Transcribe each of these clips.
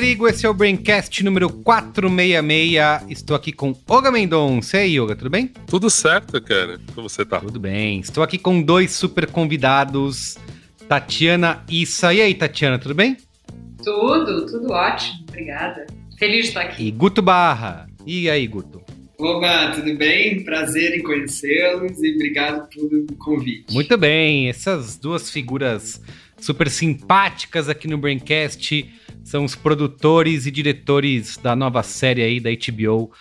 Merigo, esse é o Braincast número 466. Estou aqui com Olga Mendonça. E aí, Olga, tudo bem? Tudo certo, cara. Como você tá? Tudo bem. Estou aqui com dois super convidados, Tatiana Issa. E aí, Tatiana, tudo bem? Tudo, tudo ótimo. Obrigada. Feliz de estar aqui. E Guto Barra. E aí, Guto? Oba, tudo bem? Prazer em conhecê-los e obrigado pelo convite. Muito bem, essas duas figuras super simpáticas aqui no Braincast são os produtores e diretores da nova série aí da HBO,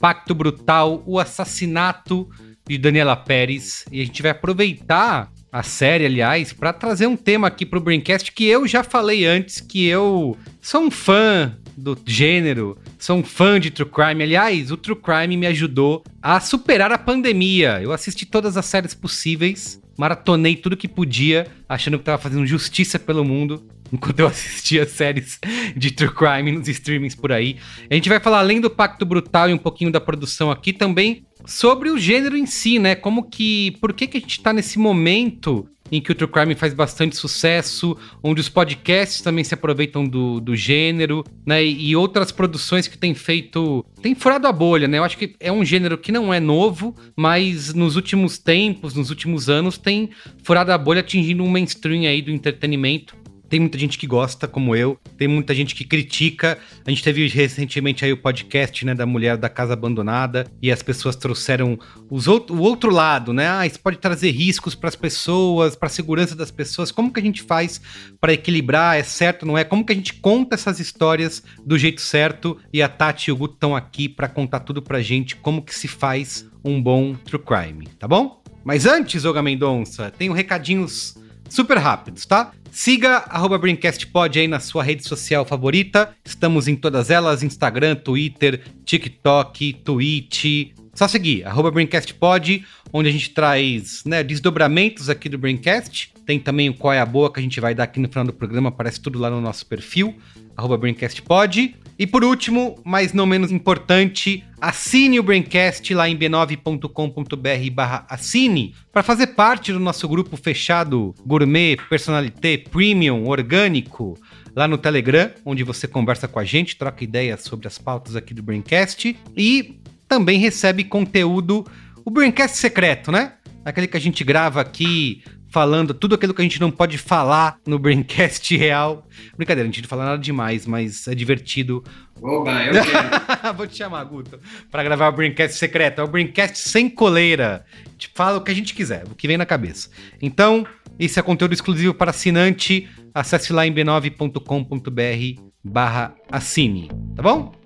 Pacto Brutal, o assassinato de Daniela Pérez. E a gente vai aproveitar a série, aliás, para trazer um tema aqui pro Braincast que eu já falei antes que eu sou um fã do gênero, sou um fã de True Crime. Aliás, o True Crime me ajudou a superar a pandemia. Eu assisti todas as séries possíveis, maratonei tudo que podia, achando que tava fazendo justiça pelo mundo enquanto eu assistia séries de True Crime nos streamings por aí. A gente vai falar além do Pacto Brutal e um pouquinho da produção aqui também sobre o gênero em si, né? Como que. Por que, que a gente tá nesse momento em que o True Crime faz bastante sucesso, onde os podcasts também se aproveitam do, do gênero, né? E, e outras produções que têm feito. tem furado a bolha, né? Eu acho que é um gênero que não é novo, mas nos últimos tempos, nos últimos anos, tem furado a bolha atingindo um mainstream aí do entretenimento. Tem muita gente que gosta, como eu, tem muita gente que critica. A gente teve recentemente aí o podcast, né, da mulher da casa abandonada, e as pessoas trouxeram os outro, o outro lado, né? Ah, isso pode trazer riscos para as pessoas, para a segurança das pessoas. Como que a gente faz para equilibrar? É certo, não é? Como que a gente conta essas histórias do jeito certo? E a Tati e o Guto estão aqui para contar tudo pra gente, como que se faz um bom true crime, tá bom? Mas antes, Olga Mendonça, tenho recadinhos super rápidos, tá? Siga arroba BrainCastPod aí na sua rede social favorita. Estamos em todas elas: Instagram, Twitter, TikTok, Twitch. Só seguir, arroba BrainCastPod, onde a gente traz né, desdobramentos aqui do Braincast. Tem também o Qual é a Boa que a gente vai dar aqui no final do programa, aparece tudo lá no nosso perfil, arroba BrainCastPod. E por último, mas não menos importante, assine o Braincast lá em b9.com.br barra assine para fazer parte do nosso grupo fechado Gourmet, Personalité, Premium, Orgânico, lá no Telegram, onde você conversa com a gente, troca ideias sobre as pautas aqui do Braincast e também recebe conteúdo, o Braincast secreto, né? Aquele que a gente grava aqui falando tudo aquilo que a gente não pode falar no Braincast real. Brincadeira, a gente não fala nada demais, mas é divertido. Oba, eu quero. Vou te chamar, Guto, para gravar o Braincast secreto. É o Braincast sem coleira. A gente fala o que a gente quiser, o que vem na cabeça. Então, esse é conteúdo exclusivo para assinante. Acesse lá em b9.com.br barra assine, tá bom?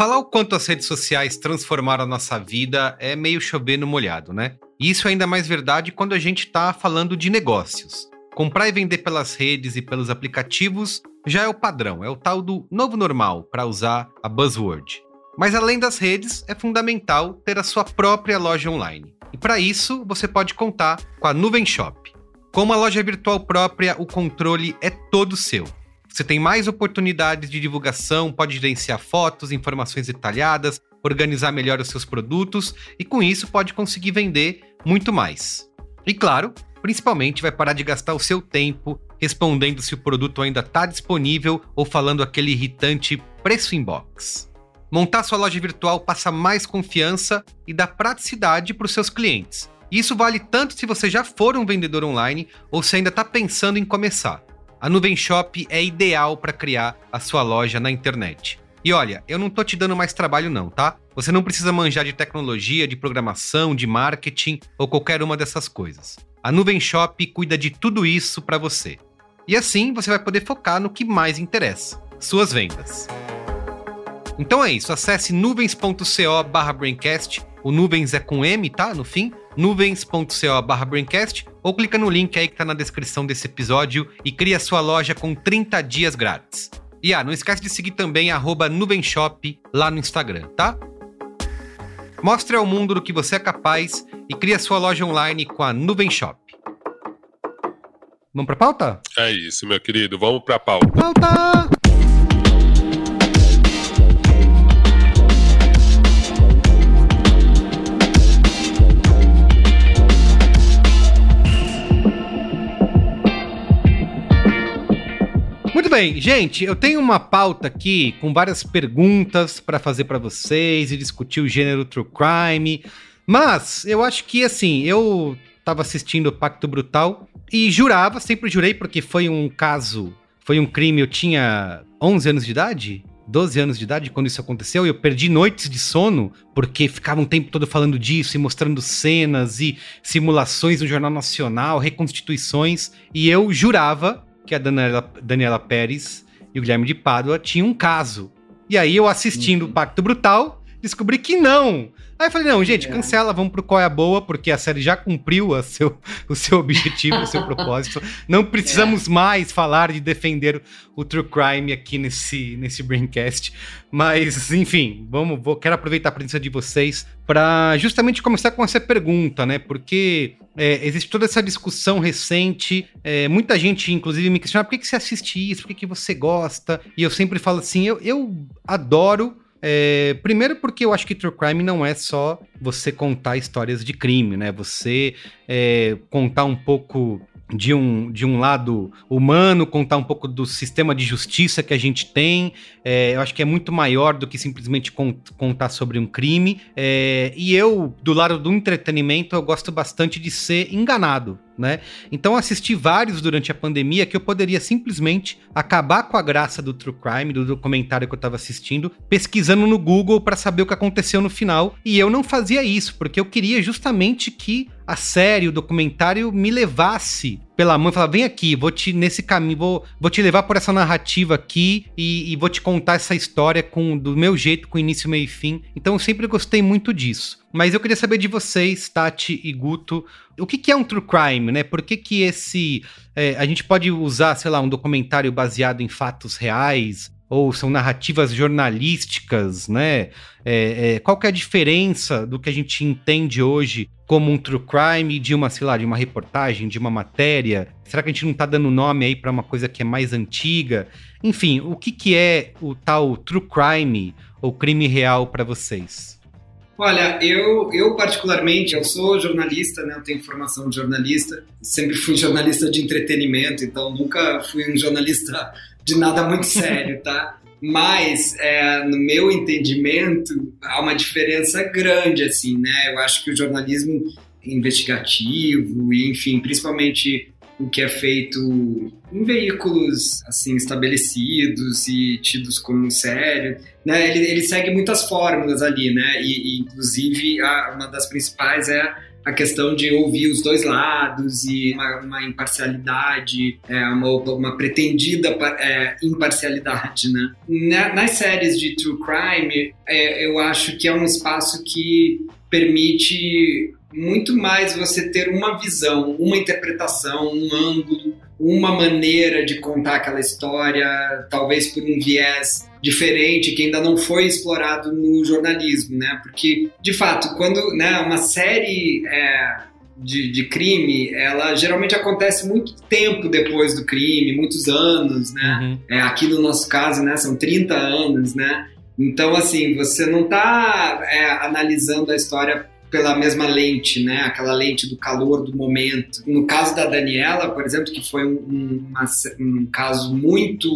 Falar o quanto as redes sociais transformaram a nossa vida é meio chover no molhado, né? E isso é ainda mais verdade quando a gente está falando de negócios. Comprar e vender pelas redes e pelos aplicativos já é o padrão, é o tal do novo normal, para usar a buzzword. Mas além das redes, é fundamental ter a sua própria loja online. E para isso, você pode contar com a Nuvem Shop. Com uma loja virtual própria, o controle é todo seu. Você tem mais oportunidades de divulgação, pode gerenciar fotos, informações detalhadas, organizar melhor os seus produtos e com isso pode conseguir vender muito mais. E claro, principalmente vai parar de gastar o seu tempo respondendo se o produto ainda está disponível ou falando aquele irritante preço inbox. Montar sua loja virtual passa mais confiança e dá praticidade para os seus clientes. Isso vale tanto se você já for um vendedor online ou se ainda está pensando em começar. A Nuvem Shop é ideal para criar a sua loja na internet. E olha, eu não tô te dando mais trabalho não, tá? Você não precisa manjar de tecnologia, de programação, de marketing ou qualquer uma dessas coisas. A Nuvem Shop cuida de tudo isso para você. E assim você vai poder focar no que mais interessa: suas vendas. Então é isso, acesse nuvens.co/braincast. O nuvens é com M, tá? No fim, nuvens.co/braincast ou clica no link aí que tá na descrição desse episódio e cria sua loja com 30 dias grátis. E ah, não esquece de seguir também arroba Nuvenshop lá no Instagram, tá? Mostre ao mundo do que você é capaz e crie sua loja online com a Nuvem Shop. Vamos pra pauta? É isso, meu querido. Vamos pra pauta. Pauta! Bem, gente, eu tenho uma pauta aqui com várias perguntas para fazer para vocês e discutir o gênero true crime, mas eu acho que assim, eu tava assistindo o Pacto Brutal e jurava, sempre jurei porque foi um caso, foi um crime, eu tinha 11 anos de idade, 12 anos de idade quando isso aconteceu, e eu perdi noites de sono porque ficava um tempo todo falando disso e mostrando cenas e simulações no Jornal Nacional, reconstituições, e eu jurava que a Daniela, Daniela Pérez e o Guilherme de Pádua tinham um caso. E aí eu assistindo o Pacto Brutal, descobri que não. Aí eu falei, não, gente, É. cancela, vamos pro Qual é a Boa, porque a série já cumpriu a seu, o seu objetivo, o seu propósito. Não precisamos mais falar de defender o True Crime aqui nesse, nesse Braincast. Mas, enfim, vamos, vou, quero aproveitar a presença de vocês para justamente começar com essa pergunta, né? Porque é, existe toda essa discussão recente, é, muita gente, inclusive, me questiona por que, que você assiste isso, por que, que você gosta? E eu sempre falo assim, eu, eu adoro é, primeiro porque eu acho que true crime não é só você contar histórias de crime, né? Você é, contar um pouco de um, de um lado humano, contar um pouco do sistema de justiça que a gente tem. É, eu acho que é muito maior do que simplesmente con- contar sobre um crime. É, e eu, do lado do entretenimento, eu gosto bastante de ser enganado. Né? Então assisti vários durante a pandemia que eu poderia simplesmente acabar com a graça do true crime, do documentário que eu tava assistindo, pesquisando no Google para saber o que aconteceu no final. E eu não fazia isso, porque eu queria justamente que a série, o documentário me levasse pela mão e falar: vem aqui, vou te nesse caminho, vou, vou te levar por essa narrativa aqui e, e vou te contar essa história com do meu jeito, com início, meio e fim. Então eu sempre gostei muito disso. Mas eu queria saber de vocês, Tati e Guto, o que, que é um true crime, né? Por que, que esse. é, a gente pode usar, sei lá, um documentário baseado em fatos reais? Ou são narrativas jornalísticas, né? É, é, qual que é a diferença do que a gente entende hoje como um true crime de uma, sei lá, de uma reportagem, de uma matéria? Será que a gente não tá dando nome aí para uma coisa que é mais antiga? Enfim, o que, que é o tal true crime ou crime real para vocês? Olha, eu, eu particularmente, eu sou jornalista, né? Eu tenho formação de jornalista. Sempre fui jornalista de entretenimento, então nunca fui um jornalista de nada muito sério, tá? Mas, é, no meu entendimento, há uma diferença grande, assim, né? Eu acho que o jornalismo investigativo e, enfim, principalmente o que é feito em veículos assim estabelecidos e tidos como sério, né? Ele, ele segue muitas fórmulas ali, né? E, e, inclusive a, uma das principais é a questão de ouvir os dois lados e uma, uma imparcialidade, é, uma, uma pretendida é, imparcialidade, né? Na, nas séries de true crime, é, eu acho que é um espaço que permite muito mais você ter uma visão, uma interpretação, um ângulo, uma maneira de contar aquela história, talvez por um viés diferente que ainda não foi explorado no jornalismo, né? Porque, de fato, quando né, uma série é, de, de, crime, ela geralmente acontece muito tempo depois do crime, muitos anos, né? Uhum. É, aqui no nosso caso, né, são 30 anos, né? Então, assim, você não está é, analisando a história pela mesma lente, né? Aquela lente do calor do momento. No caso da Daniela, por exemplo, que foi um, uma, um caso muito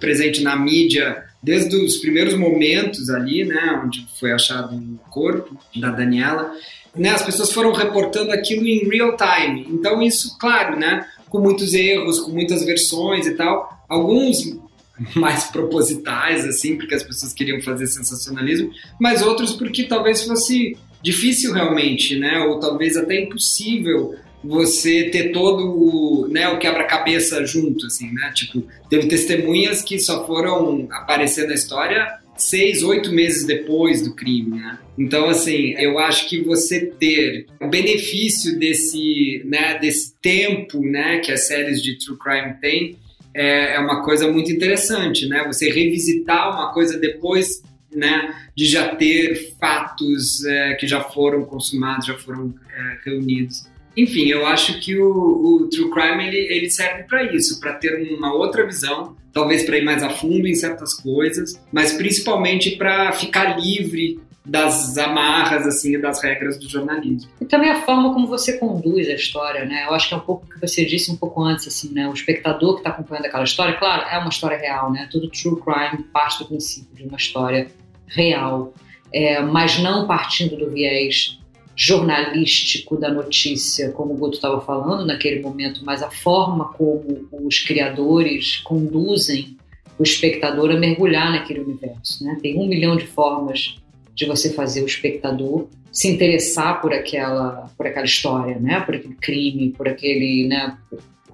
presente na mídia desde os primeiros momentos ali, né? Onde foi achado o corpo da Daniela. Né, as pessoas foram reportando aquilo em real time. Então, isso, claro, né? Com muitos erros, com muitas versões e tal. Alguns mais propositais, assim, porque as pessoas queriam fazer sensacionalismo, mas outros porque talvez fosse difícil realmente, né? Ou talvez até impossível você ter todo o, né, o quebra-cabeça junto, assim, né? Tipo, teve testemunhas que só foram aparecer na história seis, oito meses depois do crime, né? Então, assim, eu acho que você ter o benefício desse, né, desse tempo, né, que as séries de true crime têm, é, é uma coisa muito interessante, né? Você revisitar uma coisa depois, né, de já ter fatos é, que já foram consumados, já foram é, reunidos. Enfim, eu acho que o, o True Crime ele, ele serve para isso, para ter uma outra visão, talvez para ir mais a fundo em certas coisas, mas principalmente para ficar livre das amarras assim das regras do jornalismo. E também a forma como você conduz a história, né? Eu acho que é um pouco o que você disse um pouco antes, assim, né? O espectador que está acompanhando aquela história, claro, é uma história real, né? Todo true crime parte do princípio de uma história real, é, mas não partindo do viés jornalístico da notícia, como o Guto estava falando naquele momento, mas a forma como os criadores conduzem o espectador a mergulhar naquele universo. Né? Tem um milhão de formas de você fazer o espectador se interessar por aquela, por aquela história, né? por aquele crime, por aquele, né?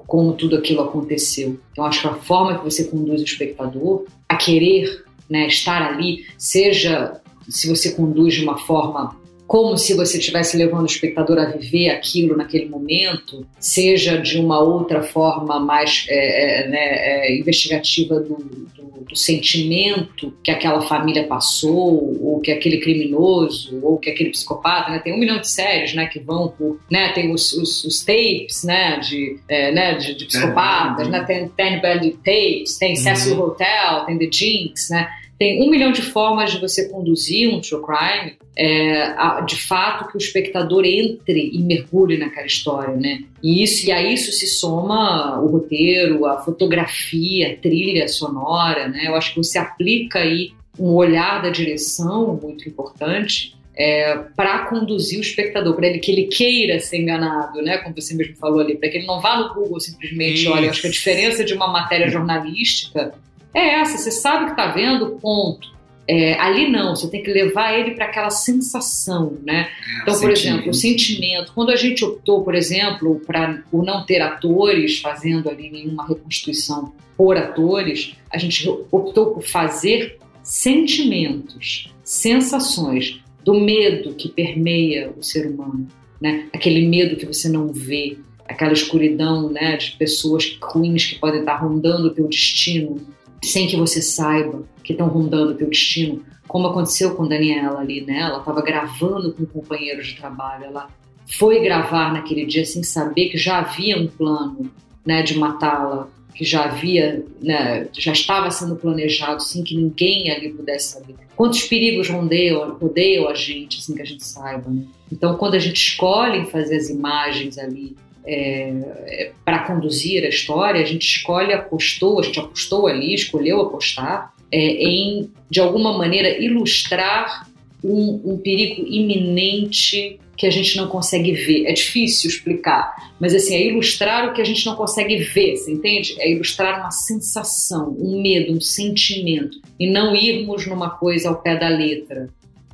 como tudo aquilo aconteceu. Então acho que a forma que você conduz o espectador a querer né, estar ali, seja se você conduz de uma forma como se você estivesse levando o espectador a viver aquilo naquele momento, seja de uma outra forma mais é, é, né, é, investigativa do, do, do, sentimento que aquela família passou, ou que aquele criminoso, ou que aquele psicopata, né? Tem um milhão de séries, né, que vão por, né, tem os, os, os tapes, né, de, é, né, de, de psicopatas, né, tem Ten Bad Tapes, tem Cecil uhum. Hotel, tem The Jinx, né, tem um milhão de formas de você conduzir um true crime, é, de fato que o espectador entre e mergulhe naquela história, né? E, isso, e a isso se soma o roteiro, a fotografia, a trilha sonora, né? Eu acho que você aplica aí um olhar da direção muito importante é, para conduzir o espectador, para ele que ele queira ser enganado, né? Como você mesmo falou ali, para que ele não vá no Google simplesmente, Isso. olha, acho que a diferença de uma matéria jornalística é essa, você sabe que está vendo, ponto. É, ali não, você tem que levar ele para aquela sensação, né? É, então, por exemplo, o sentimento. Quando a gente optou, por exemplo, pra, por não ter atores fazendo ali nenhuma reconstituição por atores, a gente optou por fazer sentimentos, sensações do medo que permeia o ser humano, né? Aquele medo que você não vê, aquela escuridão, né, de pessoas ruins que podem estar rondando o teu destino sem que você saiba que estão rondando o teu destino, como aconteceu com Daniela ali, né? Ela estava gravando com companheiros de trabalho, ela foi gravar naquele dia sem saber que já havia um plano, né, de matá-la, que já havia, né, já estava sendo planejado sem que ninguém ali pudesse saber. Quantos perigos rodeiam, rodeiam a gente, assim que a gente saiba, né? Então, quando a gente escolhe fazer as imagens ali é, é para conduzir a história, a gente escolhe, apostou, a gente apostou ali, escolheu apostar é, em, de alguma maneira, ilustrar um, um, perigo iminente que a gente não consegue ver. É difícil explicar, mas assim, é ilustrar o que a gente não consegue ver, você entende? É ilustrar uma sensação, um medo, um sentimento, e não irmos numa coisa ao pé da letra.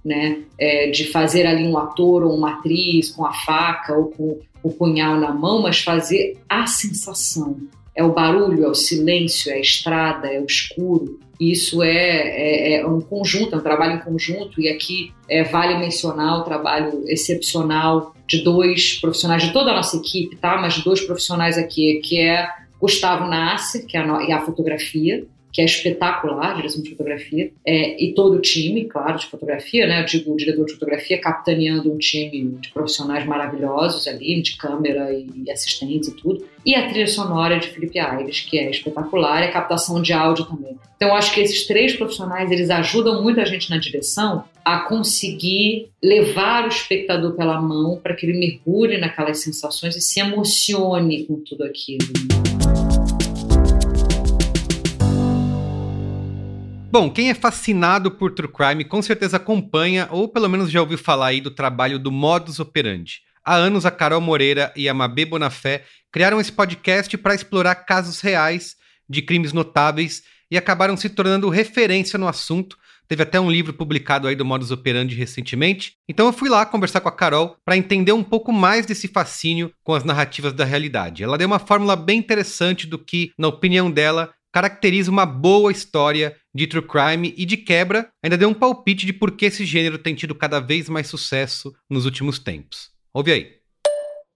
Né, é, de fazer ali um ator ou uma atriz com a faca ou com o punhal na mão, mas fazer a sensação. É o barulho, é o silêncio, é a estrada, é o escuro. Isso é, é, é um conjunto, é um trabalho em conjunto, e aqui é, vale mencionar o trabalho excepcional de dois profissionais, de toda a nossa equipe, tá? mas de dois profissionais aqui, que é Gustavo Nasser, que é a, a fotografia, que é espetacular, direção de fotografia, é, e todo o time, claro, de fotografia, né? Digo o diretor de fotografia capitaneando um time de profissionais maravilhosos ali, de câmera e assistentes e tudo. E a trilha sonora de Felipe Aires, que é espetacular, e a captação de áudio também. Então, acho que esses três profissionais, eles ajudam muito a gente na direção a conseguir levar o espectador pela mão para que ele mergulhe naquelas sensações e se emocione com tudo aquilo. Bom, quem é fascinado por true crime com certeza acompanha ou pelo menos já ouviu falar aí do trabalho do Modus Operandi. Há anos a Carol Moreira e a Mabê Bonafé criaram esse podcast para explorar casos reais de crimes notáveis e acabaram se tornando referência no assunto. Teve até um livro publicado aí do Modus Operandi recentemente. Então eu fui lá conversar com a Carol para entender um pouco mais desse fascínio com as narrativas da realidade. Ela deu uma fórmula bem interessante do que, na opinião dela, caracteriza uma boa história de true crime e de quebra, ainda deu um palpite de por que esse gênero tem tido cada vez mais sucesso nos últimos tempos. Ouve aí.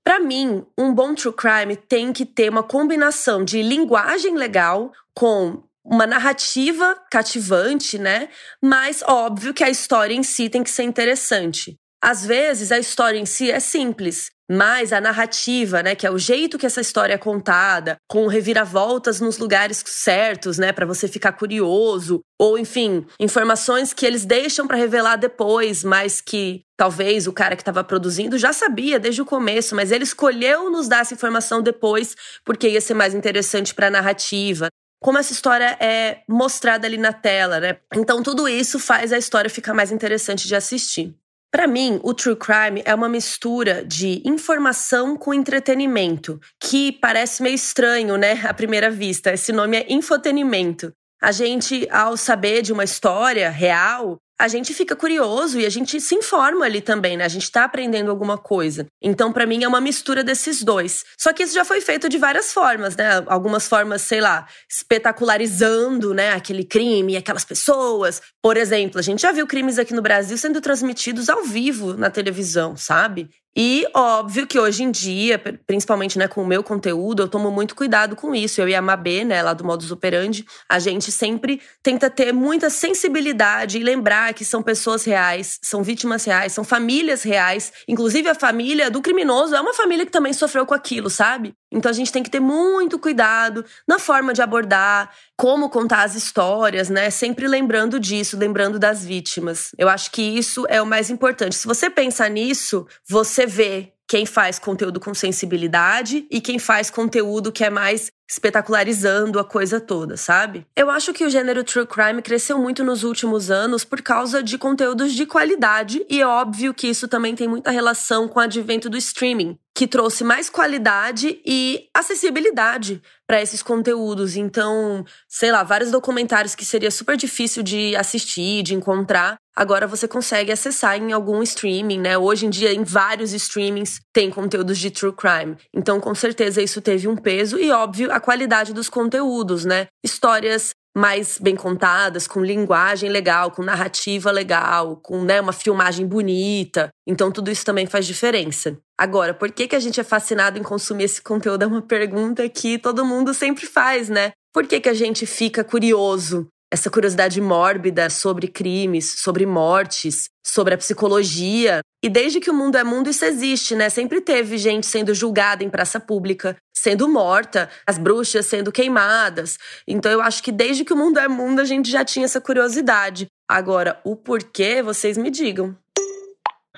Para mim, um bom true crime tem que ter uma combinação de linguagem legal com uma narrativa cativante, né? Mas óbvio que a história em si tem que ser interessante. Às vezes a história em si é simples, mas a narrativa, né, que é o jeito que essa história é contada, com reviravoltas nos lugares certos, né, para você ficar curioso, ou enfim, informações que eles deixam para revelar depois, mas que talvez o cara que estava produzindo já sabia desde o começo, mas ele escolheu nos dar essa informação depois porque ia ser mais interessante para a narrativa como essa história é mostrada ali na tela, né? Então tudo isso faz a história ficar mais interessante de assistir. Para mim, o true crime é uma mistura de informação com entretenimento, que parece meio estranho, né, à primeira vista. Esse nome é infotenimento. A gente, ao saber de uma história real, a gente fica curioso e a gente se informa ali também, né? A gente tá aprendendo alguma coisa. Então, para mim, é uma mistura desses dois. Só que isso já foi feito de várias formas, né? Algumas formas, sei lá, espetacularizando, né? Aquele crime, aquelas pessoas. Por exemplo, a gente já viu crimes aqui no Brasil sendo transmitidos ao vivo na televisão, sabe? E óbvio que hoje em dia, principalmente né, com o meu conteúdo, eu tomo muito cuidado com isso. Eu e a Mabê, né, lá do Modus Operandi, a gente sempre tenta ter muita sensibilidade e lembrar que são pessoas reais, são vítimas reais, são famílias reais. Inclusive a família do criminoso é uma família que também sofreu com aquilo, sabe? Então a gente tem que ter muito cuidado na forma de abordar, como contar as histórias, né? Sempre lembrando disso, lembrando das vítimas. Eu acho que isso é o mais importante. Se você pensa nisso, você vê quem faz conteúdo com sensibilidade e quem faz conteúdo que é mais espetacularizando a coisa toda, sabe? Eu acho que o gênero true crime cresceu muito nos últimos anos por causa de conteúdos de qualidade e é óbvio que isso também tem muita relação com o advento do streaming, que trouxe mais qualidade e acessibilidade para esses conteúdos. Então, sei lá, vários documentários que seria super difícil de assistir, de encontrar, agora você consegue acessar em algum streaming, né? Hoje em dia, em vários streamings, tem conteúdos de true crime. Então, com certeza, isso teve um peso e, óbvio, a qualidade dos conteúdos, né? Histórias mais bem contadas, com linguagem legal, com narrativa legal, com né, uma filmagem bonita. Então tudo isso também faz diferença. Agora, por que, que a gente é fascinado em consumir esse conteúdo? É uma pergunta que todo mundo sempre faz, né? Por que, que a gente fica curioso essa curiosidade mórbida sobre crimes, sobre mortes, sobre a psicologia. E desde que o mundo é mundo, isso existe, né? Sempre teve gente sendo julgada em praça pública, sendo morta, as bruxas sendo queimadas. Então eu acho que desde que o mundo é mundo, a gente já tinha essa curiosidade. Agora, o porquê, vocês me digam.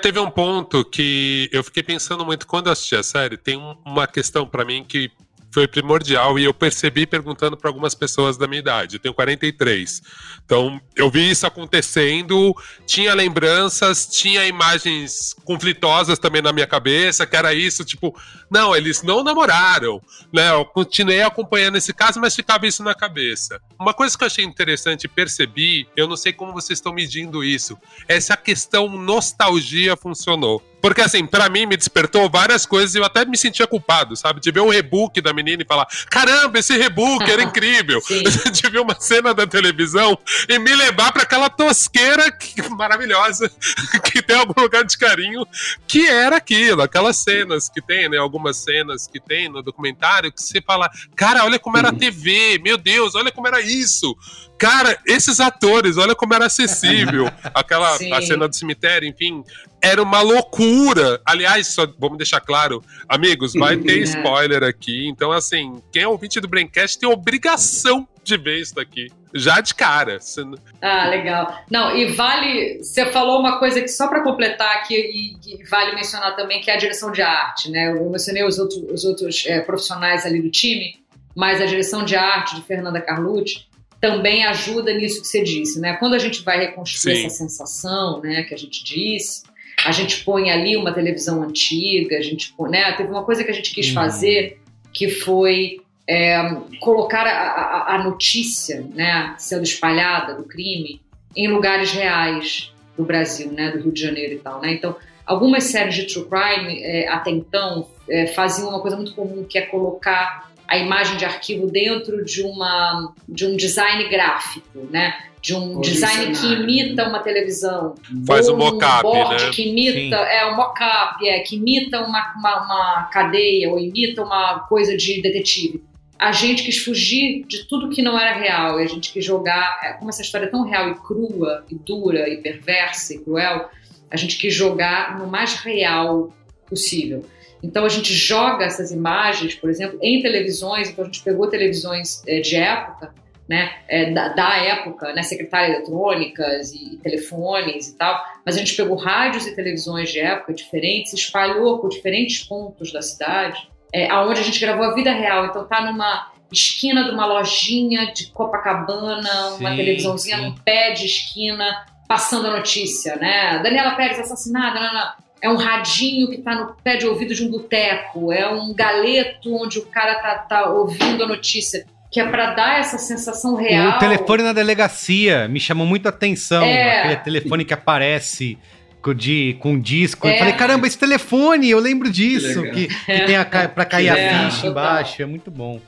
Teve um ponto que eu fiquei pensando muito quando eu assisti a série. Tem uma questão para mim que foi primordial e eu percebi perguntando para algumas pessoas da minha idade. Eu tenho 43. Então, eu vi isso acontecendo, tinha lembranças, tinha imagens conflitosas também na minha cabeça, que era isso, tipo, não, eles não namoraram, né? Eu continuei acompanhando esse caso, mas ficava isso na cabeça. Uma coisa que eu achei interessante percebi, eu não sei como vocês estão medindo isso, é se a questão nostalgia funcionou. Porque, assim, para mim me despertou várias coisas e eu até me sentia culpado, sabe? De ver um rebook da menina e falar: caramba, esse rebook era incrível. de ver uma cena da televisão e me levar para aquela tosqueira que, maravilhosa que tem algum lugar de carinho, que era aquilo, aquelas cenas que tem, né? Algumas cenas que tem no documentário que você fala: cara, olha como era a TV, meu Deus, olha como era isso. Cara, esses atores, olha como era acessível. Aquela a cena do cemitério, enfim, era uma loucura. Aliás, só vamos deixar claro, amigos, vai ter spoiler aqui. Então, assim, quem é ouvinte do Braincast tem obrigação de ver isso daqui. Já de cara. Ah, legal. Não, e vale. Você falou uma coisa que só para completar aqui, e, e, vale mencionar também, que é a direção de arte, né? Eu mencionei os outros, os outros é, profissionais ali do time, mas a direção de arte de Fernanda Carlucci também ajuda nisso que você disse, né? Quando a gente vai reconstruir Sim. essa sensação, né, que a gente disse, a gente põe ali uma televisão antiga, a gente põe, né? Teve uma coisa que a gente quis hum. fazer que foi é, colocar a, a, a, notícia, né, sendo espalhada do crime em lugares reais do Brasil, né, do Rio de Janeiro e tal, né? Então, algumas séries de true crime é, até então é, faziam uma coisa muito comum que é colocar a imagem de arquivo dentro de uma de um design gráfico, né? De um design que imita uma televisão. Faz um mockup, um né? Que imita, Sim. é um mockup, é, que imita uma, uma, uma cadeia ou imita uma coisa de detetive a gente quis fugir de tudo que não era real e a gente quis jogar, é, como essa história é tão real e crua e dura e perversa e cruel, a gente quis jogar no mais real possível. Então a gente joga essas imagens, por exemplo, em televisões. Então a gente pegou televisões é, de época, né, é, da, da, época, né, secretárias eletrônicas e, e, telefones e tal. Mas a gente pegou rádios e televisões de época diferentes, espalhou por diferentes pontos da cidade é, aonde a gente gravou a vida real. Então tá numa esquina de uma lojinha de Copacabana, uma televisãozinha sim. num pé de esquina, passando a notícia, né? Daniela Pérez assassinada, não, não. É um radinho que tá no pé de ouvido de um boteco, é um galeto onde o cara tá, tá ouvindo a notícia. Que é para dar essa sensação real. O telefone na delegacia me chamou muito a atenção. É... Aquele telefone que aparece de, com disco. É. Eu falei, caramba, esse telefone, eu lembro disso. Que, que, que tem a, pra cair é, a ficha embaixo. É muito bom.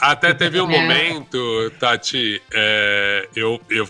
Até teve um é. momento, Tati, é, eu, eu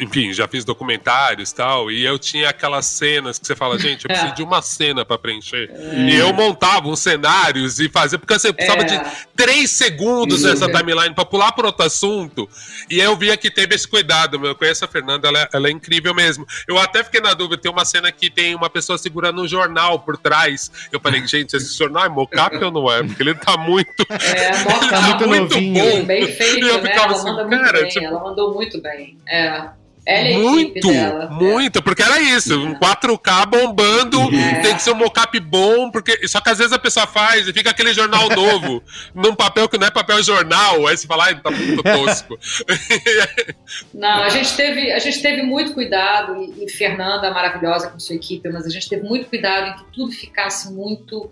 enfim, já fiz documentários e tal, e eu tinha aquelas cenas que você fala, gente, eu preciso de uma cena para preencher. É. E eu montava uns cenários e fazia, porque você precisava é. de três segundos nessa timeline para pular para outro assunto. E eu via que teve esse cuidado, meu. Eu conheço a Fernanda, ela, é, ela, é incrível mesmo. Eu até fiquei na dúvida, tem uma cena que tem uma pessoa segurando um jornal por trás. Eu falei, gente, esse jornal é mocap ou não é? Porque ele tá muito. É, ele tá muito, muito bom. Bem feito, e eu né? ficava ela assim, cara, bem, tipo... ela mandou muito bem. É. Ela é muito, muito, porque era isso, um 4K bombando, é. tem que ser um mocap bom, porque só que às vezes a pessoa faz e fica aquele jornal novo, num papel que não é papel jornal, aí você fala, ai, tá muito tosco. não, a gente teve, a gente teve muito cuidado, e, e Fernanda maravilhosa com sua equipe, mas a gente teve muito cuidado em que tudo ficasse muito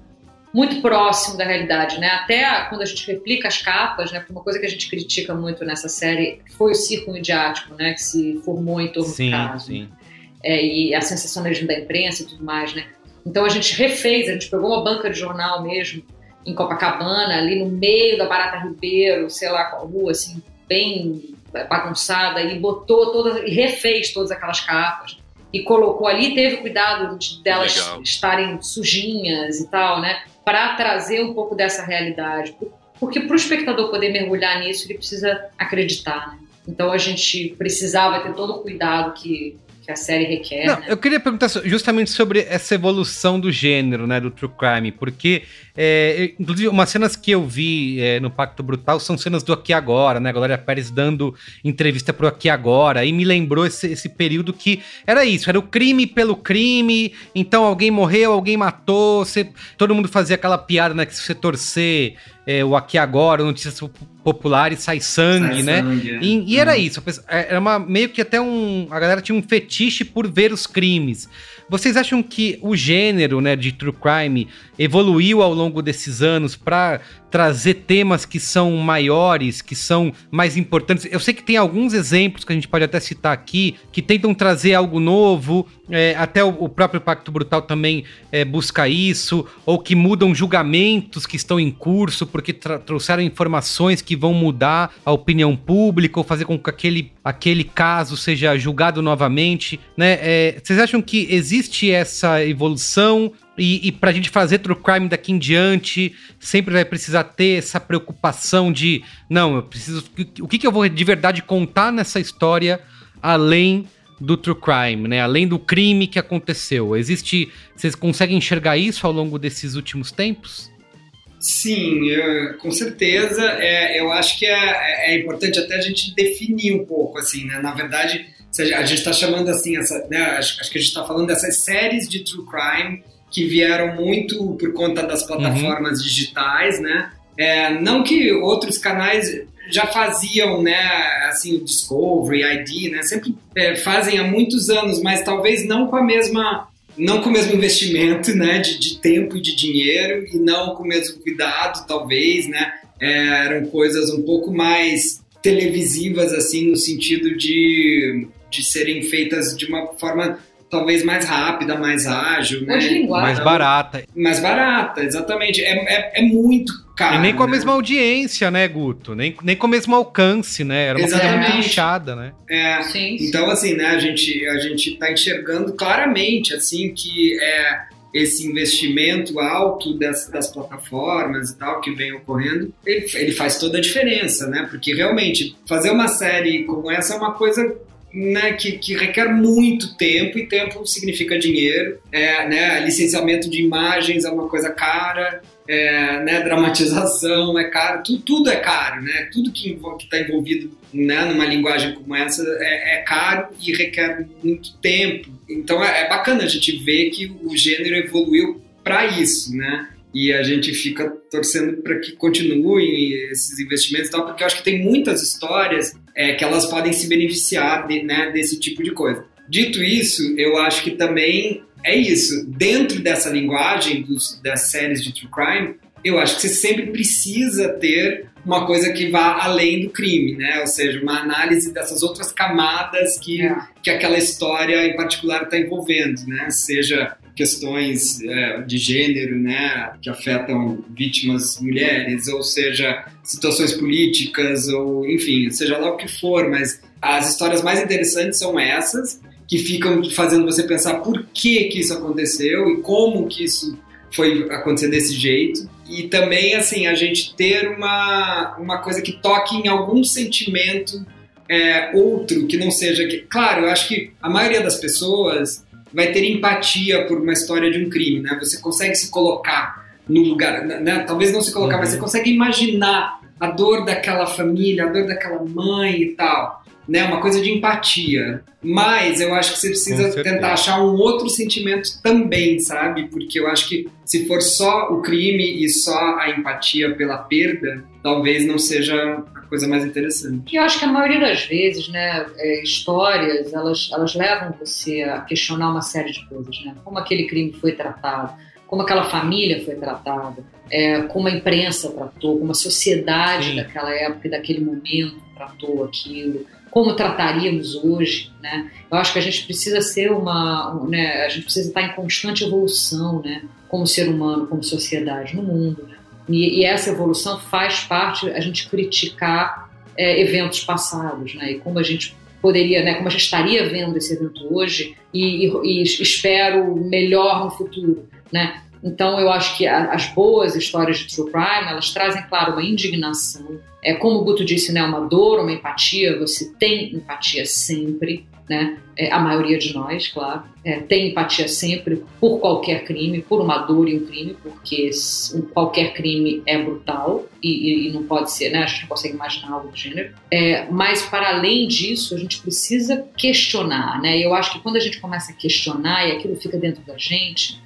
muito próximo da realidade, né? Até quando a gente replica as capas, né? Porque uma coisa que a gente critica muito nessa série foi o circo midiático, né? Que se formou em torno sim, do caso. Sim. É, e a sensacionalismo da imprensa e tudo mais, né? Então a gente refez, a gente pegou uma banca de jornal mesmo em Copacabana, ali no meio da Barata Ribeiro, sei lá qual rua, assim, bem bagunçada, e botou todas, e refez todas aquelas capas e colocou ali, teve cuidado de delas Legal. estarem sujinhas e tal, né? Para trazer um pouco dessa realidade. Porque para o espectador poder mergulhar nisso, ele precisa acreditar. Né? Então a gente precisava ter todo o cuidado que, que a série requer. Não, né? Eu queria perguntar justamente sobre essa evolução do gênero, né, do true crime, porque é, inclusive umas cenas que eu vi é, no Pacto Brutal são cenas do Aqui Agora, né, Glória Pérez dando entrevista pro Aqui Agora, e me lembrou esse, esse período que era isso, era o crime pelo crime, então alguém morreu, alguém matou, você, todo mundo fazia aquela piada, né, que se você torcer é, o Aqui Agora, notícias populares, sai sangue, sai né? Sangue, é. e, e, era uhum. isso. É, era uma, meio que até um. A galera tinha um fetiche por ver os crimes. Vocês acham que o gênero né, de true crime evoluiu ao longo desses anos para trazer temas que são maiores, que são mais importantes? Eu sei que tem alguns exemplos que a gente pode até citar aqui que tentam trazer algo novo, é, até o, o, próprio Pacto Brutal também é, busca isso, ou que mudam julgamentos que estão em curso porque trouxeram informações que vão mudar a opinião pública ou fazer com que aquele, aquele caso seja julgado novamente. Né? É, vocês acham que existe essa evolução e, e para a gente fazer true crime daqui em diante, sempre vai precisar ter essa preocupação de, não, eu preciso. O que, que eu vou de verdade contar nessa história além do true crime, né? Além do crime que aconteceu. Existe. Vocês conseguem enxergar isso ao longo desses últimos tempos? Sim, eu, com certeza. É, eu acho que é, é, importante até a gente definir um pouco, assim, né? Na verdade, a gente está chamando assim, essa, né? acho, acho que a gente está falando dessas séries de true crime que vieram muito por conta das plataformas uhum. digitais, né? É, não que outros canais já faziam, né, assim, o Discovery, ID, né, sempre é, fazem há muitos anos, mas talvez não com a mesma não com o mesmo investimento, né, de, de tempo e de dinheiro, e não com o mesmo cuidado, talvez, né, é, eram coisas um pouco mais televisivas, assim, no sentido de, de serem feitas de uma forma talvez mais rápida, mais ágil, né? mais barata. Mais barata, exatamente. É, é, é muito caro. E nem com a né? mesma audiência, né, Guto? Nem, nem com o mesmo alcance, né? Era uma coisa Exatamente. muito inchada, né? É, Sim, sim. Então, assim, né, a gente, a gente tá enxergando claramente, assim, que é, esse investimento alto das, das plataformas e tal que vem ocorrendo, ele, ele faz toda a diferença, né? Porque realmente fazer uma série como essa é uma coisa né, que, que requer muito tempo e tempo significa dinheiro, é, né, licenciamento de imagens é uma coisa cara, é, né, dramatização é caro, tudo, tudo é caro, né? Tudo que está envolvido né, numa linguagem como essa é, é caro e requer muito tempo. Então é, é bacana a gente ver que o gênero evoluiu para isso, né? E a gente fica torcendo para que continuem esses investimentos e tal, porque eu acho que tem muitas histórias é, que elas podem se beneficiar de, né, desse tipo de coisa. Dito isso, eu acho que também é isso. Dentro dessa linguagem dos, das séries de true crime, eu acho que você sempre precisa ter uma coisa que vá além do crime, né? Ou seja, uma análise dessas outras camadas que, É. que aquela história em particular está envolvendo, né? Seja questões é, de gênero, né, que afetam vítimas mulheres, ou seja, situações políticas, ou enfim, seja lá o que for, mas as histórias mais interessantes são essas, que ficam fazendo você pensar por que que isso aconteceu e como que isso foi acontecer desse jeito. E também, assim, a gente ter uma, uma coisa que toque em algum sentimento é, outro, que não seja... Que, claro, eu acho que a maioria das pessoas vai ter empatia por uma história de um crime, né? Você consegue se colocar no lugar, né? Talvez não se colocar, mas você consegue imaginar a dor daquela família, a dor daquela mãe e tal, né? Uma coisa de empatia. Mas eu acho que você precisa tentar achar um outro sentimento também, sabe? Porque eu acho que se for só o crime e só a empatia pela perda, talvez não seja a coisa mais interessante. E eu acho que a maioria das vezes, né, é, histórias, elas, elas levam você a questionar uma série de coisas, né? Como aquele crime foi tratado, como aquela família foi tratada, é, como a imprensa tratou, como a sociedade Sim. daquela época e daquele momento tratou aquilo, como trataríamos hoje, né? Eu acho que a gente precisa ser uma, um, né, a gente precisa estar em constante evolução, né? Como ser humano, como sociedade no mundo, né? E, e essa evolução faz parte a gente criticar é, eventos passados, né? E como a gente poderia, né? Como a gente estaria vendo esse evento hoje e, e- e espero melhor no futuro, né? Então eu acho que a- as boas histórias de true crime elas trazem, claro, uma indignação. É como o Guto disse, né? Uma dor, uma empatia. Você tem empatia sempre, né? É, a maioria de nós, claro, é, tem empatia sempre por qualquer crime, por uma dor e um crime, porque qualquer crime é brutal e, e- e não pode ser, né? A gente não consegue imaginar algo do gênero. É, mas para além disso, a gente precisa questionar, né? Eu acho que quando a gente começa a questionar e aquilo fica dentro da gente,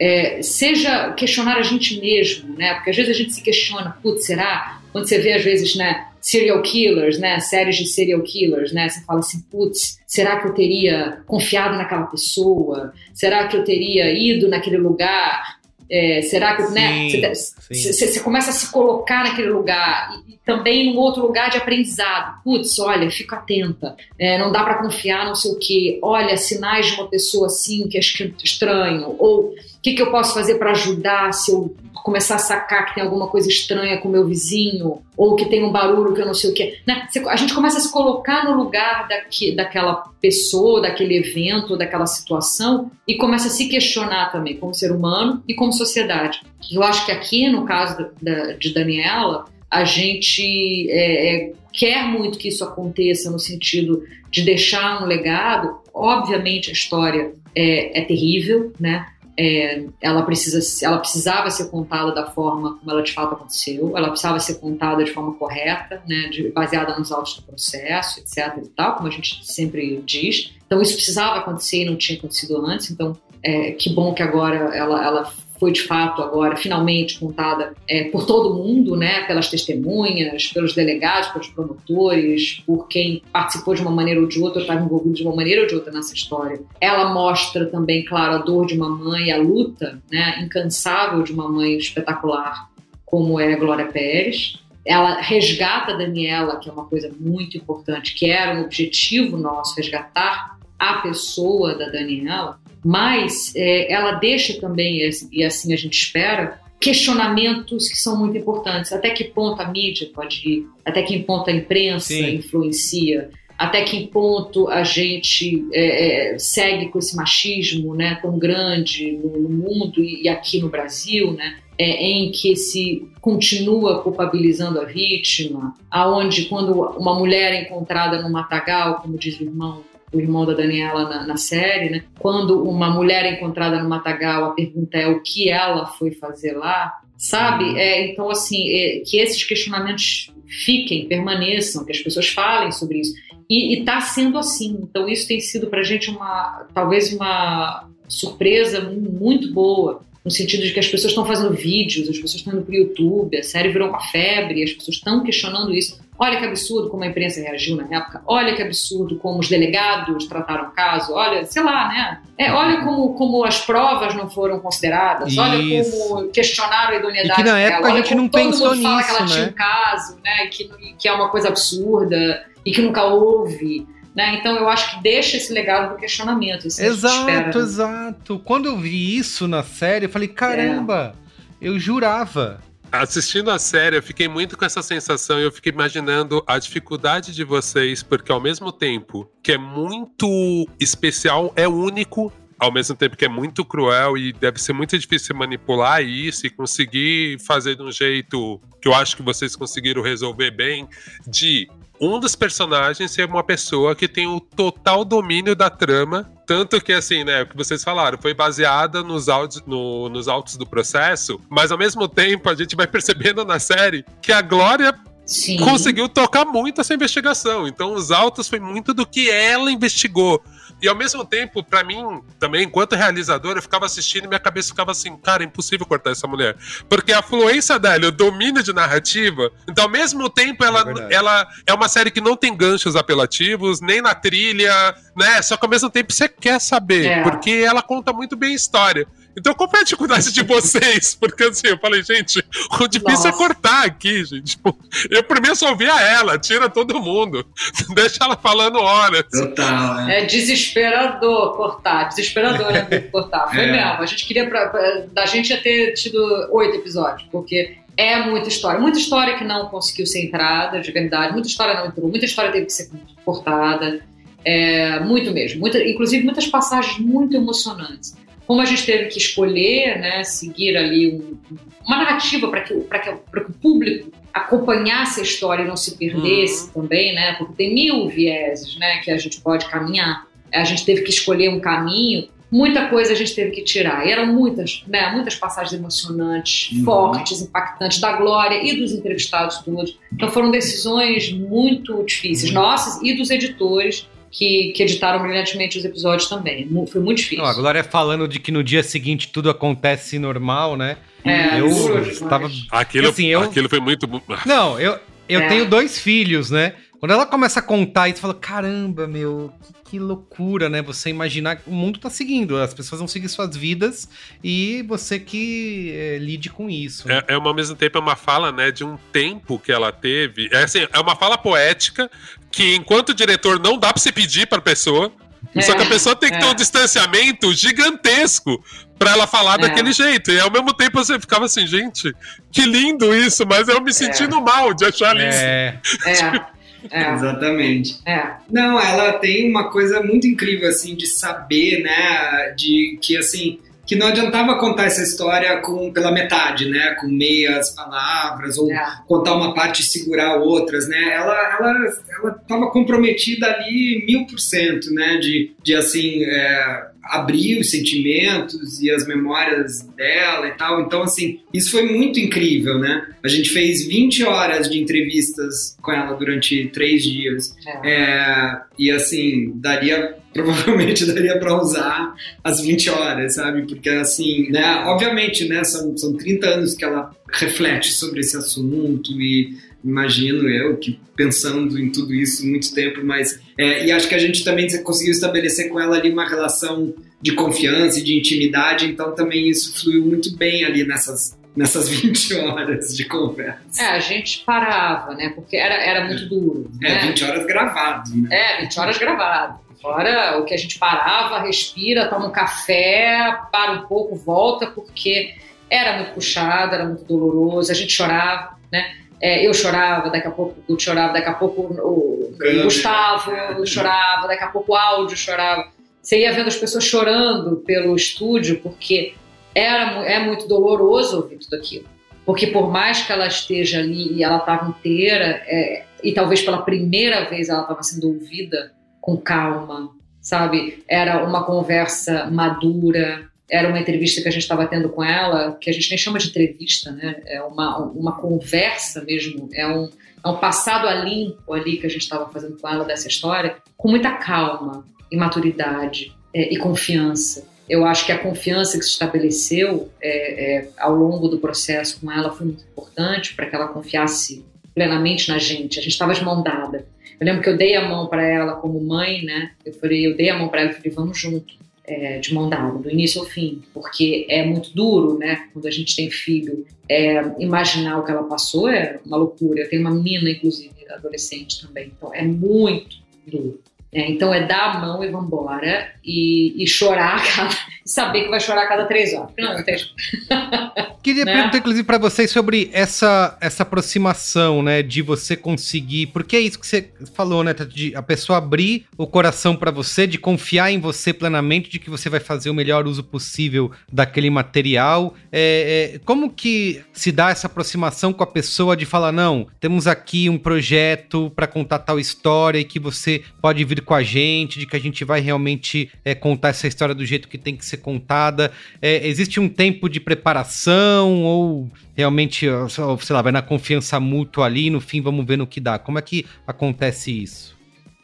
é, seja questionar a gente mesmo, né? Porque às vezes a gente se questiona, putz, será? Quando você vê às vezes, né, serial killers, né, séries de serial killers, né? Você fala assim, putz, será que eu teria confiado naquela pessoa? Será que eu teria ido naquele lugar? É, será que, né? Sim, Você, sim. você- você começa a se colocar naquele lugar e, e também num outro lugar de aprendizado. Putz, olha, fica atenta. É, não dá para confiar, não sei o quê. Olha, sinais de uma pessoa assim que é estranho. Ou o que, que eu posso fazer para ajudar se eu começar a sacar que tem alguma coisa estranha com o meu vizinho? Ou que tem um barulho que eu não sei o quê. Né? A gente começa a se colocar no lugar daqui, daquela pessoa, daquele evento, daquela situação e começa a se questionar também como ser humano e como sociedade. Eu acho que aqui, no caso da- de Daniela, a gente é, é, quer muito que isso aconteça no sentido de deixar um legado. Obviamente, a história é, é terrível, né? É, ela, precisa, ela precisava ser contada da forma como ela de fato aconteceu, ela precisava ser contada de forma correta, né, de, baseada nos autos do processo, etc. e tal, como a gente sempre diz. Então, isso precisava acontecer e não tinha acontecido antes. Então, é, que bom que agora ela, ela foi de fato agora finalmente contada é, por todo mundo, né, pelas testemunhas, pelos delegados, pelos promotores, por quem participou de uma maneira ou de outra, estava envolvido de uma maneira ou de outra nessa história. Ela mostra também, claro, a dor de uma mãe, a luta, né, incansável de uma mãe espetacular como é Glória Pérez. Ela resgata Daniela, que é uma coisa muito importante, que era um objetivo nosso, resgatar a pessoa da Daniela, mas é, ela deixa também, e assim a gente espera, questionamentos que são muito importantes. Até que ponto a mídia pode ir? Até que ponto a imprensa Sim. influencia? Até que ponto a gente é, é, segue com esse machismo né, tão grande no, no mundo e, e, aqui no Brasil, né? É, em que se continua culpabilizando a vítima, aonde quando uma mulher é encontrada no matagal, como diz o irmão, o irmão da Daniela na, na, série, né? Quando uma mulher é encontrada no matagal, a pergunta é o que ela foi fazer lá, sabe? É, então, assim, é, que esses questionamentos fiquem, permaneçam, que as pessoas falem sobre isso. E está sendo assim. Então, isso tem sido para a gente uma, talvez uma surpresa muito boa, no sentido de que as pessoas estão fazendo vídeos, as pessoas estão indo para o YouTube, a série virou uma febre, as pessoas estão questionando isso. Olha que absurdo como a imprensa reagiu na época. Olha que absurdo como os delegados trataram o caso. Olha, sei lá, né? É, olha como, como as provas não foram consideradas. Isso. Olha como questionaram a idoneidade e que na época dela. a gente não todo pensou mundo fala nisso, que ela né? tinha um caso, né? E que, que é uma coisa absurda e que nunca houve. Né? Então eu acho que deixa esse legado do questionamento. Exato, espera, né? exato. Quando eu vi isso na série, eu falei, caramba, é. eu jurava Assistindo a série, eu fiquei muito com essa sensação e eu fiquei imaginando a dificuldade de vocês, porque ao mesmo tempo que é muito especial, é único, ao mesmo tempo que é muito cruel e deve ser muito difícil manipular isso e conseguir fazer de um jeito que eu acho que vocês conseguiram resolver bem, de um dos personagens ser uma pessoa que tem o total domínio da trama. Tanto que, assim, né, o que vocês falaram, foi baseada nos, autos, no, nos autos do processo, mas ao mesmo tempo a gente vai percebendo na série que a Glória Sim. conseguiu tocar muito essa investigação. Então, os autos foi muito do que ela investigou. E ao mesmo tempo, para mim, também, enquanto realizador, eu ficava assistindo e minha cabeça ficava assim, cara, é impossível cortar essa mulher. Porque a fluência dela, o domínio de narrativa, então ao mesmo tempo ela é, ela é uma série que não tem ganchos apelativos, nem na trilha, né? Só que ao mesmo tempo você quer saber, é. porque ela conta muito bem a história. Então, qual foi a dificuldade de vocês? Porque assim, eu falei, gente, o difícil é Nossa. é cortar aqui, gente. Tipo, eu primeiro só ouvia ela, tira todo mundo. Deixa ela falando horas. Total, é. É desesperador cortar, desesperador né, cortar. Foi é. mesmo. A gente queria, pra, pra, da gente ia ter tido oito episódios, porque é muita história. Muita história que não conseguiu ser entrada de verdade, muita história não entrou, muita história teve que ser cortada. É, muito mesmo. Muita, inclusive, muitas passagens muito emocionantes como a gente teve que escolher, né, seguir ali um, uma narrativa para que, que, que o público acompanhasse a história e não se perdesse uhum. também, né, porque tem mil vieses né, que a gente pode caminhar. A gente teve que escolher um caminho, muita coisa a gente teve que tirar. E eram muitas, né, muitas passagens emocionantes, uhum. fortes, impactantes, da Glória e dos entrevistados todos. Então foram decisões muito difíceis, uhum. nossas e dos editores que, que editaram brilhantemente os episódios também. Foi muito difícil. Não, a Glória falando de que no dia seguinte tudo acontece normal, né? É, eu estava. Aquilo, assim, eu... aquilo foi muito. Não, eu, eu é. tenho dois filhos, né? Quando ela começa a contar isso, fala: caramba, meu, que, que, loucura, né? Você imaginar que o mundo tá seguindo, as pessoas vão seguir suas vidas e você que é, lide com isso. É, é ao mesmo tempo é uma fala, né, de um tempo que ela teve. É assim, é uma fala poética que enquanto diretor não dá pra você pedir pra pessoa. É, só que a pessoa tem que é. ter um distanciamento gigantesco para ela falar é. daquele jeito. E ao mesmo tempo você ficava assim, gente, que lindo isso, mas eu me sentindo mal de achar isso. É. É. Exatamente. É. Não, ela tem uma coisa muito incrível, assim, de saber, né, de que, assim, que não adiantava contar essa história com pela metade, né, com meias palavras ou é. contar uma parte e segurar outras, né? Ela, ela, ela estava comprometida ali mil por cento, né, de, de assim é, abrir os sentimentos e as memórias dela e tal. Então, assim, isso foi muito incrível, né? A gente fez 20 horas de entrevistas com ela durante três dias. É. É, e, assim, daria provavelmente daria para usar as 20 horas, sabe? Porque assim, né, obviamente, né, são, são 30 anos que ela reflete sobre esse assunto e imagino eu que pensando em tudo isso muito tempo, mas é, e acho que a gente também conseguiu estabelecer com ela ali uma relação de confiança e de intimidade, então também isso fluiu muito bem ali nessas nessas 20 horas de conversa. É, a gente parava, né? Porque era, era muito é. duro. É, né? 20 horas gravado, né? É, 20 horas gravado. Fora o que a gente parava, respira, toma um café, para um pouco, volta, porque era muito puxado, era muito doloroso, a gente chorava, né? É, eu chorava, daqui a pouco o chorava, daqui a pouco o, Gustavo chorava, daqui a pouco o áudio chorava. Você ia vendo as pessoas chorando pelo estúdio, porque era, é muito doloroso ouvir tudo aquilo. Porque por mais que ela esteja ali e ela estava inteira, é, e talvez pela primeira vez ela estava sendo ouvida com calma, sabe? Era uma conversa madura, era uma entrevista que a gente estava tendo com ela, que a gente nem chama de entrevista, né? É uma, uma conversa mesmo, é um, é um passado a limpo ali que a gente estava fazendo com ela dessa história, com muita calma e maturidade é, e confiança. Eu acho que a confiança que se estabeleceu é, é, ao longo do processo com ela foi muito importante para que ela confiasse plenamente na gente. A gente estava de mão dada. Eu lembro que eu dei a mão para ela como mãe, né? Eu falei, eu dei a mão para ela e falei, vamos junto é, de mão dada, do início ao fim, porque é muito duro, né? Quando a gente tem filho, é, imaginar o que ela passou é uma loucura. Eu tenho uma menina, inclusive, adolescente também, então é muito duro. É, então é dar a mão e vambora e, e chorar cada, saber que vai chorar a cada três horas. Não, não tem. Queria né? perguntar, inclusive, para vocês sobre essa, essa aproximação, né? De você conseguir. Porque é isso que você falou, né? De a pessoa abrir o coração para você, de confiar em você plenamente, de que você vai fazer o melhor uso possível daquele material. É, é, como que se dá essa aproximação com a pessoa de falar, não, temos aqui um projeto para contar tal história e que você pode vir com a gente, de que a gente vai realmente é, contar essa história do jeito que tem que ser contada? É, existe um tempo de preparação ou realmente, sei lá, vai na confiança mútua ali no fim vamos ver no que dá? Como é que acontece isso?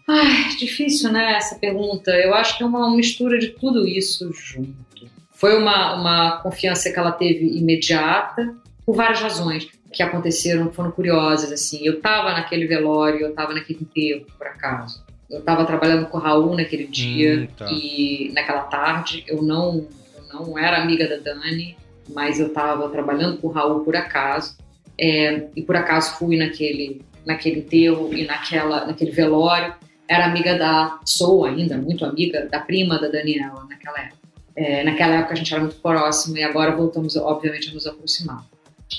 Ai, difícil, né, essa pergunta. Eu acho que é uma mistura de tudo isso junto. Foi uma, uma confiança que ela teve imediata, por várias razões que aconteceram, foram curiosas, assim. Eu estava naquele velório, eu estava naquele enterro, por acaso eu estava trabalhando com o Raul naquele dia hum, tá. e naquela tarde. Eu não eu não era amiga da Dani, mas eu estava trabalhando com o Raul por acaso. É, e por acaso fui naquele naquele enterro e naquela naquele velório. Era amiga da sou ainda muito amiga da prima da Daniela naquela época. É, naquela época a gente era muito próximo e agora voltamos obviamente a nos aproximar.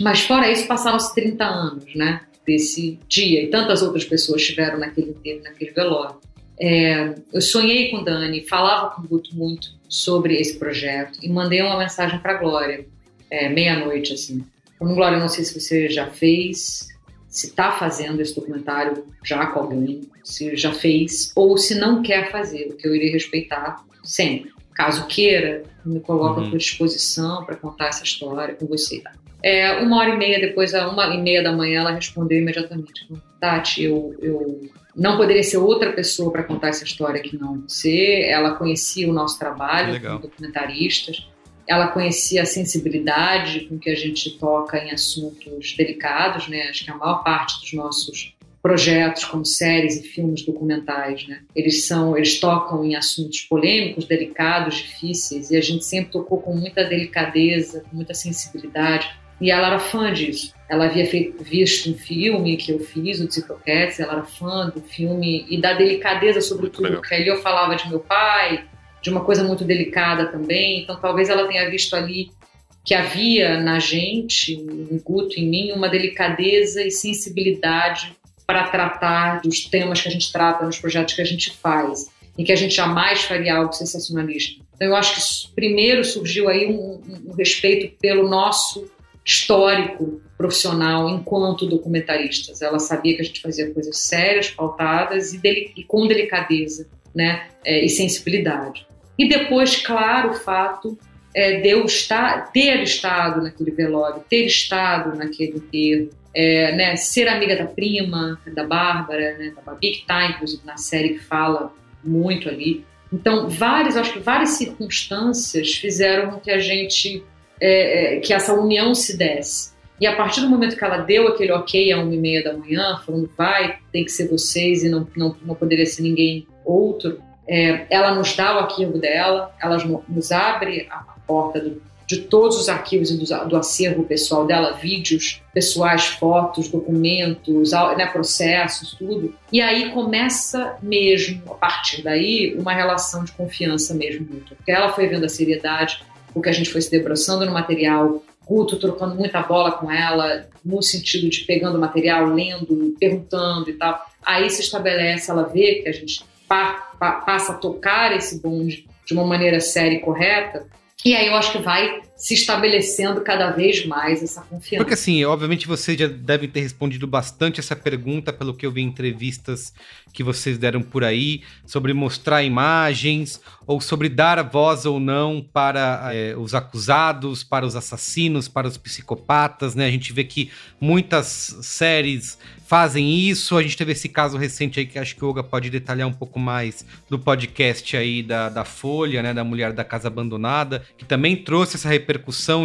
Mas fora isso passaram-se 30 anos né desse dia e tantas outras pessoas estiveram naquele enterro, naquele velório. É, eu sonhei com Dani, falava com o Guto muito sobre esse projeto e mandei uma mensagem para Glória, é, meia-noite, assim. Como Glória, não sei se você já fez, se está fazendo esse documentário já com alguém, se já fez, ou se não quer fazer, o que eu irei respeitar sempre. Caso queira, me coloco uhum. à sua disposição para contar essa história com você. Tá? É, uma hora e meia depois, a uma e meia da manhã, ela respondeu imediatamente: Tati, eu, eu não poderia ser outra pessoa para contar essa história que não você. Ela conhecia o nosso trabalho como documentaristas, ela conhecia a sensibilidade com que a gente toca em assuntos delicados, né? Acho que a maior parte dos nossos projetos, como séries e filmes documentais, né? Eles são, eles tocam em assuntos polêmicos, delicados, difíceis, e a gente sempre tocou com muita delicadeza, com muita sensibilidade e ela era fã disso. Ela havia feito, visto um filme que eu fiz, o Discocats, ela era fã do filme e da delicadeza, sobretudo, porque ali eu falava de meu pai, de uma coisa muito delicada também. Então talvez ela tenha visto ali que havia na gente, em Guto, em mim, uma delicadeza e sensibilidade para tratar dos temas que a gente trata nos projetos que a gente faz e que a gente jamais faria algo sensacionalista. Então eu acho que primeiro surgiu aí um, um respeito pelo nosso histórico profissional enquanto documentaristas. Ela sabia que a gente fazia coisas sérias, pautadas e, e com delicadeza né, é, e sensibilidade. E depois, claro, o fato é, de eu estar, ter estado naquele velório, ter estado naquele enterro, é, né, ser amiga da prima, da Bárbara, né, da Babi, que está, inclusive, na série que fala muito ali. Então, várias, acho que várias circunstâncias fizeram com que a gente, é, é, que essa união se desse. E a partir do momento que ela deu aquele ok a uma e meia da manhã, falando vai, tem que ser vocês e não, não, não poderia ser ninguém outro, é, ela nos dá o arquivo dela, ela nos abre a porta do, de todos os arquivos e do, do, acervo pessoal dela, vídeos pessoais, fotos, documentos, né, processos, tudo. E aí começa mesmo, a partir daí, uma relação de confiança mesmo mútua. Porque ela foi vendo a seriedade, porque a gente foi se debruçando no material, Guto trocando muita bola com ela, no sentido de pegando material, lendo, perguntando e tal. Aí se estabelece, ela vê que a gente pa, pa, passa a tocar esse bonde de uma maneira séria e correta, e aí eu acho que vai se estabelecendo cada vez mais essa confiança. Porque assim, obviamente vocês já devem ter respondido bastante essa pergunta pelo que eu vi em entrevistas que vocês deram por aí, sobre mostrar imagens, ou sobre dar voz ou não para é, os acusados, para os assassinos, para os psicopatas, né? A gente vê que muitas séries fazem isso. A gente teve esse caso recente aí que acho que o Olga pode detalhar um pouco mais do podcast aí da, da Folha, né, da mulher da casa abandonada, que também trouxe essa repercussão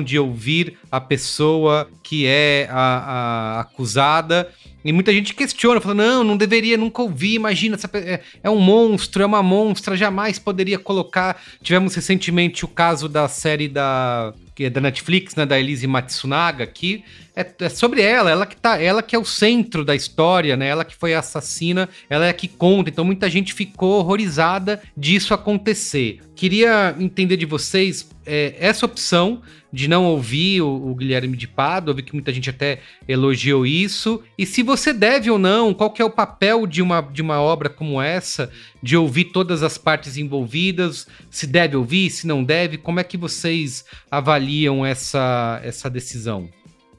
de ouvir a pessoa que é a, a acusada e muita gente questiona, falando, não, não deveria, nunca ouvi, imagina, é, é, um monstro, é uma monstra, jamais poderia colocar. Tivemos recentemente o caso da série da, é da Netflix, né, da Elise Matsunaga, que é, é, sobre ela, ela que tá, ela que é o centro da história, né? Ela que foi assassina, ela é a que conta. Então muita gente ficou horrorizada disso acontecer. Queria entender de vocês é, essa opção de não ouvir o, o Guilherme de Pado, vi que muita gente até elogiou isso. E se você deve ou não, qual que é o papel de uma, de uma obra como essa, de ouvir todas as partes envolvidas, se deve ouvir, se não deve, como é que vocês avaliam essa, essa decisão?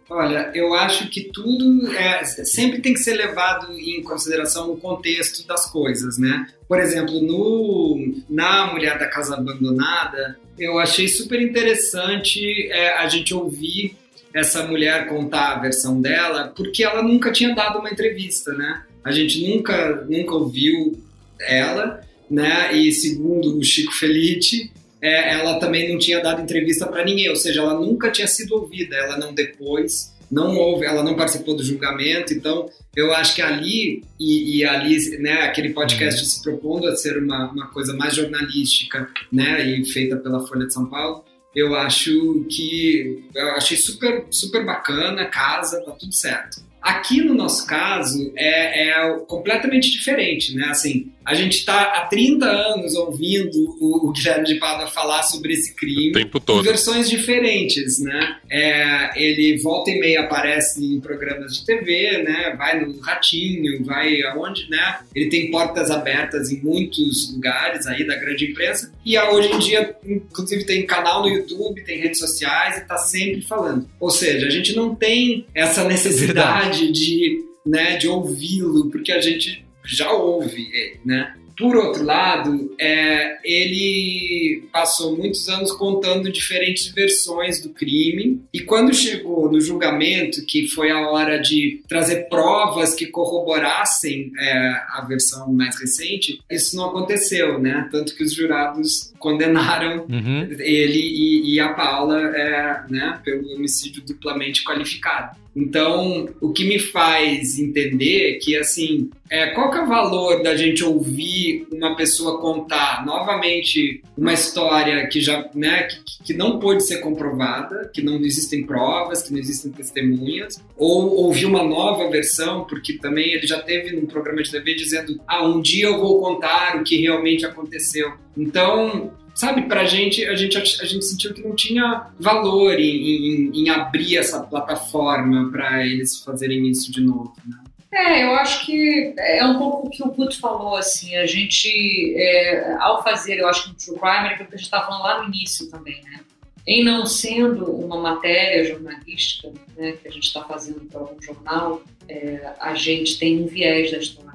Olha, eu acho que tudo é, sempre tem que ser levado em consideração o contexto das coisas, né? Por exemplo, no, na Mulher da Casa Abandonada, eu achei super interessante é, a gente ouvir essa mulher contar a versão dela, porque ela nunca tinha dado uma entrevista, né? A gente nunca, nunca ouviu ela, né? E segundo o Chico Felice, é, ela também não tinha dado entrevista para ninguém, ou seja, ela nunca tinha sido ouvida, ela não depois, não houve, ela não participou do julgamento, então eu acho que ali, e, e ali, né, aquele podcast se propondo a ser uma, uma coisa mais jornalística, né, e feita pela Folha de São Paulo, eu acho que, eu achei super, super bacana, casa, tá tudo certo. Aqui no nosso caso é, é completamente diferente, né? Assim, a gente está há 30 anos ouvindo o, o Guilherme de Pádua falar sobre esse crime. O tempo todo. Em versões diferentes, né? É, ele volta e meia aparece em programas de TV, né? Vai no Ratinho, vai aonde, né? Ele tem portas abertas em muitos lugares aí da grande imprensa. E hoje em dia, inclusive, tem canal no YouTube, tem redes sociais e está sempre falando. Ou seja, a gente não tem essa necessidade Verdade. de, né, de ouvi-lo, porque a gente já ouve ele, né? Por outro lado, é, ele passou muitos anos contando diferentes versões do crime, e quando chegou no julgamento, que foi a hora de trazer provas que corroborassem é, a versão mais recente, isso não aconteceu, né? Tanto que os jurados condenaram uhum. ele e, e, a Paula é, né, pelo homicídio duplamente qualificado. Então, o que me faz entender que, assim, é, qual que é o valor da gente ouvir uma pessoa contar novamente uma história que já, né, que, que não pode ser comprovada, que não existem provas, que não existem testemunhas, ou ouvir uma nova versão, porque também ele já teve num programa de TV dizendo, ah, um dia eu vou contar o que realmente aconteceu. Então, sabe, pra gente, a gente, a gente sentiu que não tinha valor em, em, em abrir essa plataforma para eles fazerem isso de novo, né? É, eu acho que é um pouco o que o Guto falou, assim, a gente, é, ao fazer, eu acho que no True Crime, é aquilo que a gente estava falando lá no início também, né? Em não sendo uma matéria jornalística, né, que a gente está fazendo para algum jornal, é, a gente tem um viés da história.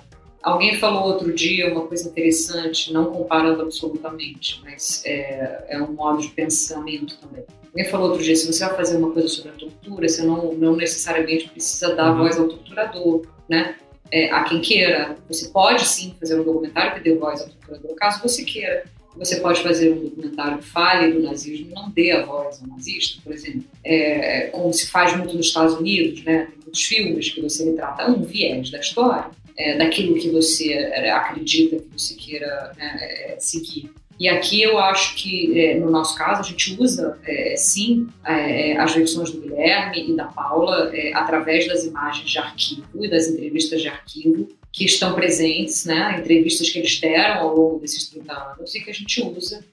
Alguém falou outro dia uma coisa interessante, não comparando absolutamente, mas é, é, um modo de pensamento também. Alguém falou outro dia, se você vai fazer uma coisa sobre a tortura, você não, não necessariamente precisa dar uhum. voz ao torturador, né? É, a quem queira. Você pode sim fazer um documentário que dê voz ao torturador, caso você queira. Você pode fazer um documentário que fale do nazismo não dê a voz ao nazista, por exemplo. É, como se faz muito nos Estados Unidos, né? Tem muitos filmes que você retrata um viés da história, é, daquilo que você é, acredita que você queira né, é, seguir. E aqui eu acho que, é, no nosso caso, a gente usa, é, sim, é, as versões do Guilherme e da Paula através das imagens de arquivo e das entrevistas de arquivo que estão presentes, né, entrevistas que eles deram ao longo desses 30 anos e que a gente usa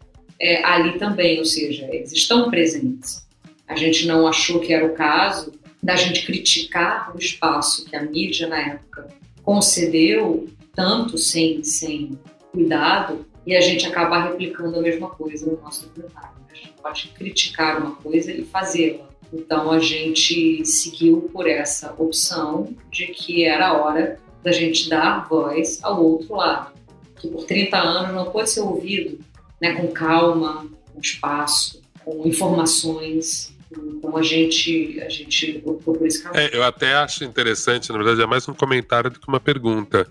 ali também, ou seja, eles estão presentes. A gente não achou que era o caso da gente criticar o espaço que a mídia na época concedeu tanto sem, sem cuidado e a gente acabar replicando a mesma coisa no nosso documentário. A gente pode criticar uma coisa e fazê-la. Então a gente seguiu por essa opção de que era a hora da gente dar voz ao outro lado, que por 30 anos não pode ser ouvido né, com calma, com espaço, com informações, então a gente, a gente optou por esse caminho. É, eu até acho interessante, na verdade, é mais um comentário do que uma pergunta.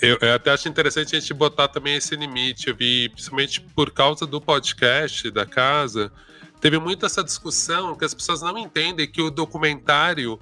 Eu, eu, até acho interessante a gente botar também esse limite. Eu vi, principalmente por causa do podcast da casa, teve muito essa discussão que as pessoas não entendem que o documentário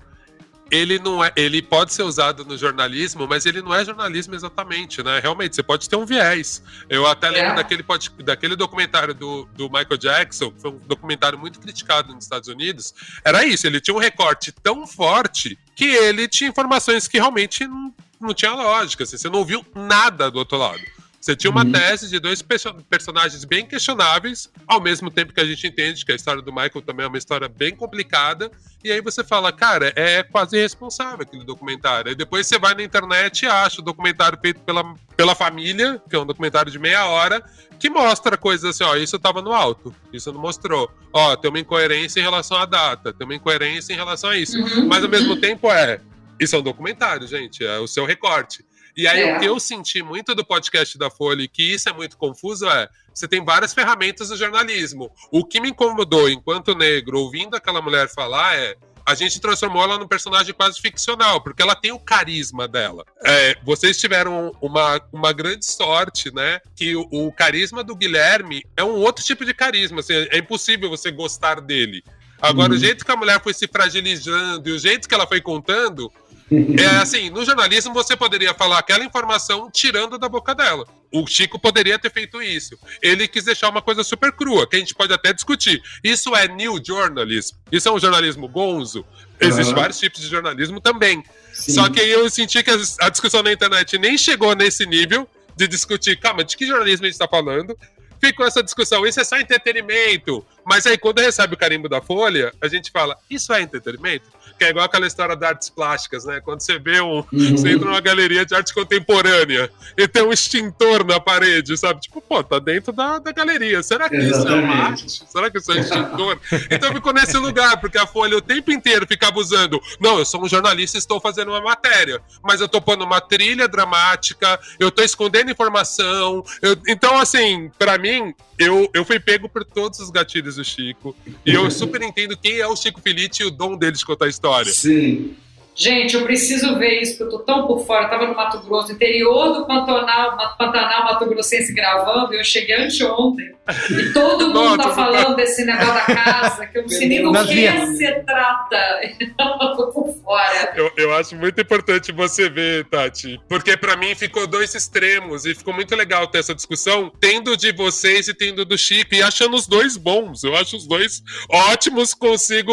ele não é, ele pode ser usado no jornalismo, mas ele não é jornalismo exatamente, né? Realmente, você pode ter um viés. Eu até lembro é. daquele, daquele documentário do, do Michael Jackson, que foi um documentário muito criticado nos Estados Unidos. Era isso, ele tinha um recorte tão forte que ele tinha informações que realmente não, não tinha lógica. Assim, você não ouviu nada do outro lado. Você tinha uma uhum. tese de dois personagens bem questionáveis, ao mesmo tempo que a gente entende que a história do Michael também é uma história bem complicada, e aí você fala, cara, é quase irresponsável aquele documentário. Aí depois você vai na internet e acha o documentário feito pela, pela família, que é um documentário de meia hora, que mostra coisas assim, ó, isso tava no alto, isso não mostrou. Ó, tem uma incoerência em relação à data, tem uma incoerência em relação a isso. Uhum. Mas ao mesmo tempo é, isso é um documentário, gente, é o seu recorte. E aí, é. o que eu senti muito do podcast da Folha, e que isso é muito confuso, é você tem várias ferramentas do jornalismo. O que me incomodou enquanto negro, ouvindo aquela mulher falar, é a gente transformou ela num personagem quase ficcional, porque ela tem o carisma dela. É, vocês tiveram uma, uma grande sorte, né? Que o, o, carisma do Guilherme é um outro tipo de carisma. Assim, é impossível você gostar dele. Agora, uhum. o jeito que a mulher foi se fragilizando e o jeito que ela foi contando, é assim, no jornalismo você poderia falar aquela informação tirando da boca dela. O Chico poderia ter feito isso. Ele quis deixar uma coisa super crua, que a gente pode até discutir. Isso é new journalism? Isso é um jornalismo gonzo? Existem uhum. vários tipos de jornalismo também. Sim. Só que aí eu senti que a discussão na internet nem chegou nesse nível de discutir, calma, de que jornalismo a gente está falando? Ficou essa discussão, isso é só entretenimento. Mas aí, quando recebe o carimbo da Folha, a gente fala, isso é entretenimento? Que é igual aquela história das artes plásticas, né? Quando você vê um. Uhum. Você entra numa galeria de arte contemporânea e tem um extintor na parede, sabe? Tipo, pô, tá dentro da, da galeria. Será que Exatamente. isso é uma arte? Será que isso é um extintor? então ficou nesse lugar, porque a Folha o tempo inteiro ficava usando. Não, eu sou um jornalista e estou fazendo uma matéria, mas eu tô pondo uma trilha dramática, eu tô escondendo informação. Eu... Então, assim, para mim, eu, eu fui pego por todos os gatilhos do Chico. E eu super entendo quem é o Chico Felice e o dom dele de contar história. Sim. Gente, eu preciso ver isso, porque eu tô tão por fora. Eu tava no Mato Grosso, interior do Pantanal, Pantanal Mato Grossense gravando, e eu cheguei anteontem. E todo mundo tá falando desse negócio da casa, que eu não sei nem do que se trata. Eu tô por fora. Eu, eu acho muito importante você ver, Tati, porque para mim ficou dois extremos, e ficou muito legal ter essa discussão, tendo de vocês e tendo do Chico, e achando os dois bons. Eu acho os dois ótimos, consigo.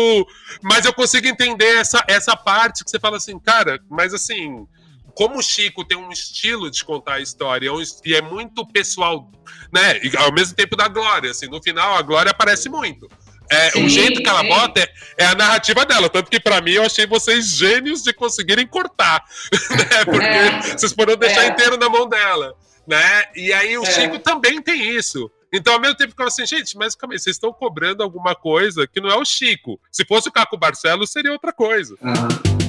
Mas eu consigo entender essa, essa parte você fala assim, cara, mas assim, como o Chico tem um estilo de contar a história e é muito pessoal, né? E ao mesmo tempo da Glória, assim, no final a Glória aparece muito. É, sim, o jeito que ela sim. bota é, é, a narrativa dela. Tanto que, para mim, eu achei vocês gênios de conseguirem cortar. Né? Porque é, vocês poderiam deixar é. inteiro na mão dela. Né? E aí o é. Chico também tem isso. Então, ao mesmo tempo, ficava assim, gente, mas calma aí, vocês estão cobrando alguma coisa que não é o Chico. Se fosse o Caco Barcelos, seria outra coisa. Uhum.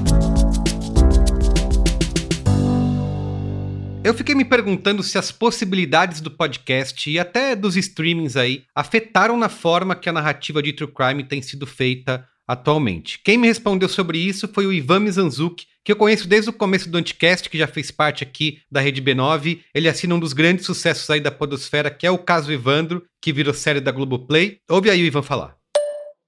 Eu fiquei me perguntando se as possibilidades do podcast e até dos streamings aí afetaram na forma que a narrativa de True Crime tem sido feita atualmente. Quem me respondeu sobre isso foi o Ivan Mizanzuki, que eu conheço desde o começo do Anticast, que já fez parte aqui da Rede B9. Ele assina um dos grandes sucessos aí da podosfera, que é o caso Evandro, que virou série da Globoplay. Ouve aí o Ivan falar.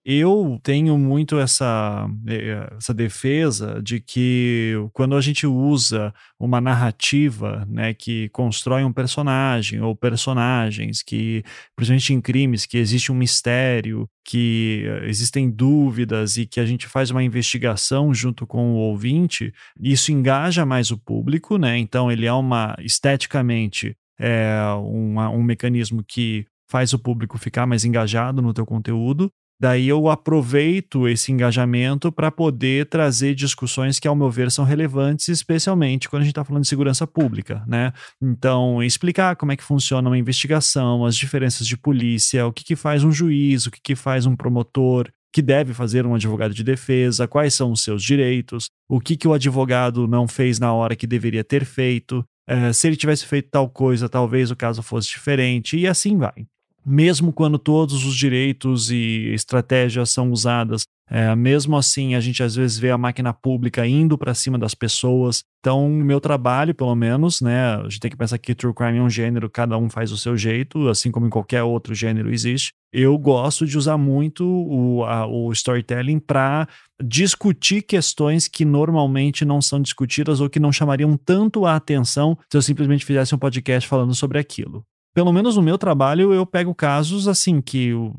Eu tenho muito essa, eh, essa defesa de que quando a gente usa uma narrativa né, que constrói um personagem ou personagens, que, principalmente em crimes, que existe um mistério, que eh, existem dúvidas e que a gente faz uma investigação junto com o ouvinte, isso engaja mais o público, né? Então ele é uma esteticamente é uma, um mecanismo que faz o público ficar mais engajado no teu conteúdo Daí eu aproveito esse engajamento para poder trazer discussões que, ao meu ver, são relevantes, especialmente quando a gente está falando de segurança pública, né? Então, explicar como é que funciona uma investigação, as diferenças de polícia, o que, que faz um juiz, o que, que faz um promotor, que deve fazer um advogado de defesa, quais são os seus direitos, o que, que o advogado não fez na hora que deveria ter feito, é, se ele tivesse feito tal coisa, talvez o caso fosse diferente, e assim vai mesmo quando todos os direitos e estratégias são usadas, é, mesmo assim a gente às vezes vê a máquina pública indo para cima das pessoas. Então, meu trabalho, pelo menos, né, a gente tem que pensar que true crime é um gênero, cada um faz o seu jeito, assim como em qualquer outro gênero existe. Eu gosto de usar muito o, a, o storytelling para discutir questões que normalmente não são discutidas ou que não chamariam tanto a atenção se eu simplesmente fizesse um podcast falando sobre aquilo pelo menos no meu trabalho, eu pego casos assim que o,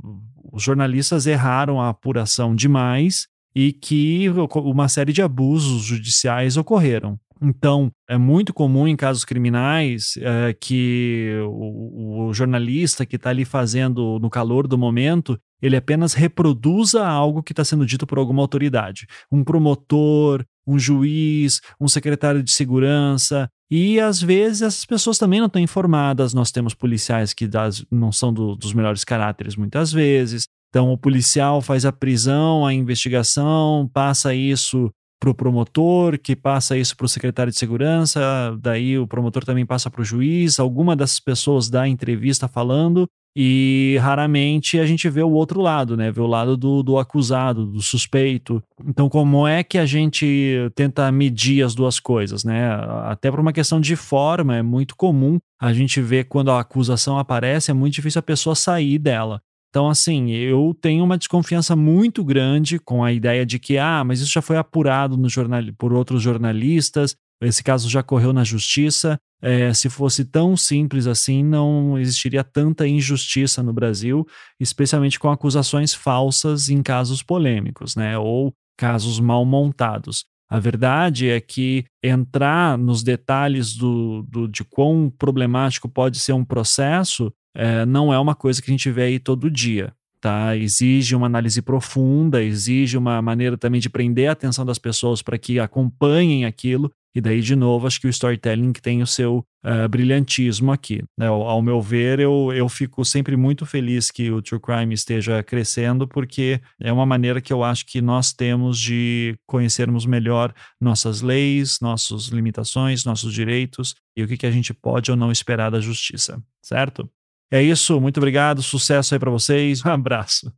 os jornalistas erraram a apuração demais e que uma série de abusos judiciais ocorreram. Então, é muito comum em casos criminais é, que o, o, jornalista que está ali fazendo no calor do momento, ele apenas reproduza algo que está sendo dito por alguma autoridade. Um promotor, um juiz, um secretário de segurança, e às vezes essas pessoas também não estão informadas. Nós temos policiais que das, não são do, dos melhores caráteres muitas vezes. Então o policial faz a prisão, a investigação, passa isso para o promotor, que passa isso para o secretário de segurança, daí o promotor também passa para o juiz. Alguma dessas pessoas dá entrevista falando e raramente a gente vê o outro lado, né? Vê o lado do, do acusado, do suspeito. Então, como é que a gente tenta medir as duas coisas, né? Até por uma questão de forma, é muito comum a gente ver quando a acusação aparece, é muito difícil a pessoa sair dela. Então, assim, eu tenho uma desconfiança muito grande com a ideia de que, ah, mas isso já foi apurado no jornal, por outros jornalistas, esse caso já correu na justiça. É, se fosse tão simples assim, não existiria tanta injustiça no Brasil, especialmente com acusações falsas em casos polêmicos, né? Ou casos mal montados. A verdade é que entrar nos detalhes do, do, de quão problemático pode ser um processo é, não é uma coisa que a gente vê aí todo dia. Tá? Exige uma análise profunda, exige uma maneira também de prender a atenção das pessoas para que acompanhem aquilo e daí, de novo, acho que o storytelling tem o seu uh, brilhantismo aqui. Né? Ao, meu ver, eu, eu fico sempre muito feliz que o True Crime esteja crescendo, porque é uma maneira que eu acho que nós temos de conhecermos melhor nossas leis, nossas limitações, nossos direitos e o que, que a gente pode ou não esperar da justiça, certo? É isso, muito obrigado, sucesso aí para vocês, um abraço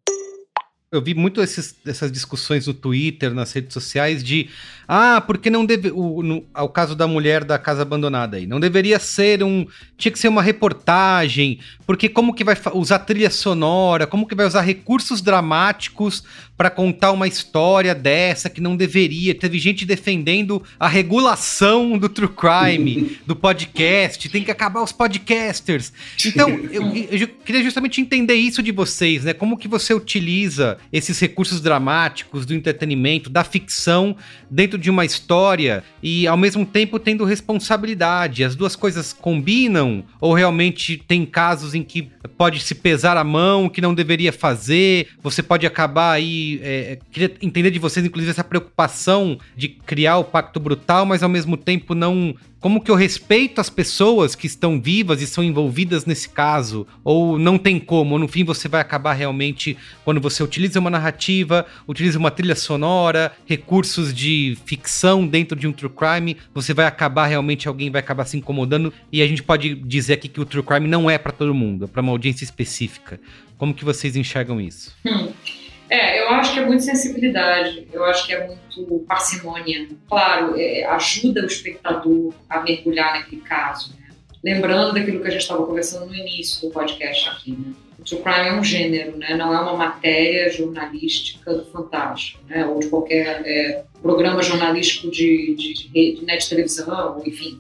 eu vi muito esses, essas discussões no Twitter, nas redes sociais, de ah, porque não deve. O, no, ao caso da mulher da casa abandonada aí. Não deveria ser um. Tinha que ser uma reportagem. Porque como que vai usar trilha sonora? Como que vai usar recursos dramáticos para contar uma história dessa que não deveria? Teve gente defendendo a regulação do true crime, do podcast. Tem que acabar os podcasters. Então, eu, eu queria justamente entender isso de vocês, né? Como que você utiliza esses recursos dramáticos do entretenimento, da ficção dentro de uma história e ao mesmo tempo tendo responsabilidade. As duas coisas combinam ou realmente tem casos em que pode se pesar a mão, que não deveria fazer? Você pode acabar aí. É, queria entender de vocês, inclusive, essa preocupação de criar o pacto brutal, mas ao mesmo tempo não como que eu respeito as pessoas que estão vivas e são envolvidas nesse caso? Ou não tem como? No fim você vai acabar realmente, quando você utiliza uma narrativa, utiliza uma trilha sonora, recursos de ficção dentro de um true crime, você vai acabar realmente, alguém vai acabar se incomodando. E a gente pode dizer aqui que o true crime não é para todo mundo, é para uma audiência específica. Como que vocês enxergam isso? Hum. É, eu acho que é muito sensibilidade, eu acho que é muito parcimônia. Claro, é, ajuda o espectador a mergulhar naquele caso. Né? Lembrando daquilo que a gente estava conversando no início do podcast aqui, né? O true crime é um gênero, né? não é uma matéria jornalística do Fantástico, né? ou de qualquer é, programa jornalístico de, de, de, de net televisão, enfim,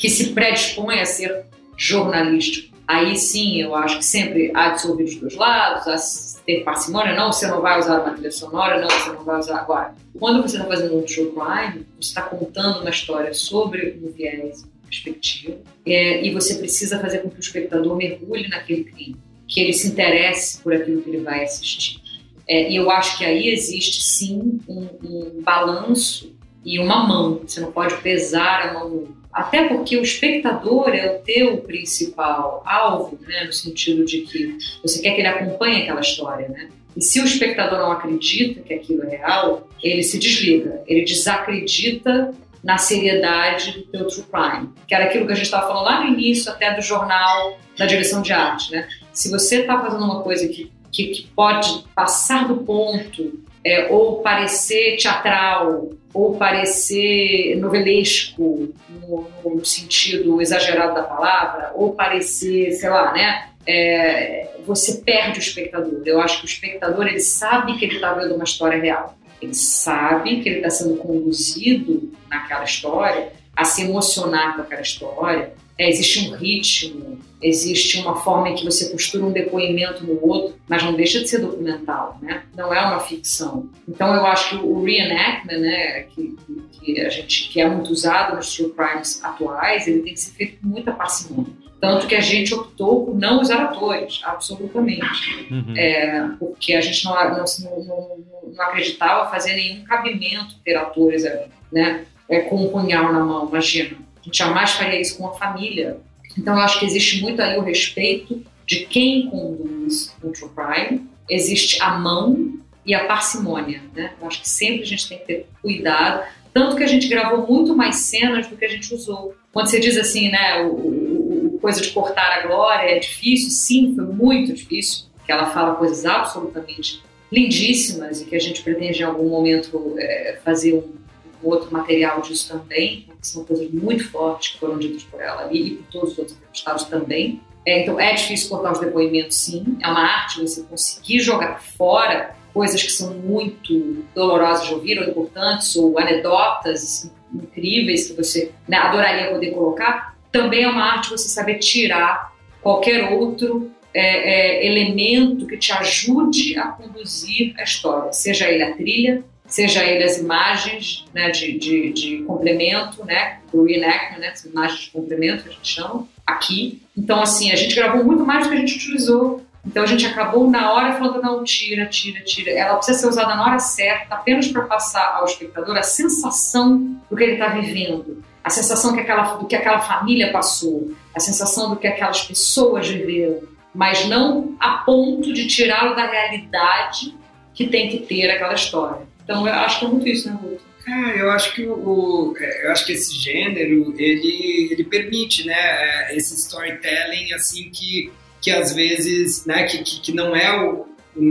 que se predispõe a ser jornalístico. Aí sim, eu acho que sempre há de ser ouvido dos dois lados, há ter parcimônia, não, você não vai usar uma trilha sonora, não, você não vai usar agora. Quando você está fazendo um true crime, você está contando uma história sobre um viés, uma perspectiva, é, e você precisa fazer com que o espectador mergulhe naquele crime, que ele se interesse por aquilo que ele vai assistir. É, e eu acho que aí existe sim um, um balanço e uma mão. Você não pode pesar a mão até porque o espectador é o teu principal alvo, né, no sentido de que você quer que ele acompanhe aquela história, né? E se o espectador não acredita que aquilo é real, ele se desliga, ele desacredita na seriedade do teu true crime, que era aquilo que a gente estava falando lá no início até do jornal da direção de arte, né? Se você está fazendo uma coisa que, que, que pode passar do ponto é, ou parecer teatral, ou parecer novelesco, no, no, sentido exagerado da palavra, ou parecer, sei lá, né? É, você perde o espectador. Eu acho que o espectador ele sabe que ele está vendo uma história real. Ele sabe que ele está sendo conduzido naquela história a se emocionar com aquela história, é, existe um ritmo, existe uma forma em que você costura um depoimento no outro, mas não deixa de ser documental, né? Não é uma ficção. Então eu acho que o reenactment, né, que, que a gente que é muito usado nos true crimes atuais, ele tem que ser feito com muita parcimônia. Tanto que a gente optou por não usar atores, absolutamente. Uhum. É, porque a gente não, não, não, não, acreditava fazer nenhum cabimento ter atores ali, né? É, com um punhal na mão, imagina. A gente jamais faria isso com a família. Então, eu acho que existe muito aí o respeito de quem conduz o true crime, existe a mão e a parcimônia, né? Eu acho que sempre a gente tem que ter cuidado, tanto que a gente gravou muito mais cenas do que a gente usou. Quando você diz assim, né, o, o, o coisa de cortar a glória é difícil, sim, foi muito difícil, que ela fala coisas absolutamente lindíssimas e que a gente pretende em algum momento é, fazer um outro material disso também, que são coisas muito fortes que foram ditas por ela ali e por todos os outros entrevistados também. É, então é difícil cortar os depoimentos, sim. É uma arte você conseguir jogar fora coisas que são muito dolorosas de ouvir ou importantes ou anedotas incríveis que você né, adoraria poder colocar. Também é uma arte você saber tirar qualquer outro é, é, elemento que te ajude a conduzir a história, seja ele a trilha, seja ele as imagens né, de, de, de, complemento, né, do reenactment, né, as imagens de complemento a gente chama, aqui. Então, assim, a gente gravou muito mais do que a gente utilizou. Então, a gente acabou na hora falando, não, tira, tira, tira. Ela precisa ser usada na hora certa, apenas para passar ao espectador a sensação do que ele está vivendo, a sensação que aquela, do que aquela família passou, a sensação do que aquelas pessoas viveram, mas não a ponto de tirá-lo da realidade que tem que ter aquela história. Então, eu acho que é muito isso, né? É, eu acho que o, é, eu acho que esse gênero ele, ele permite, né, é, esse storytelling assim que, que às vezes, né, que, que, que não é o,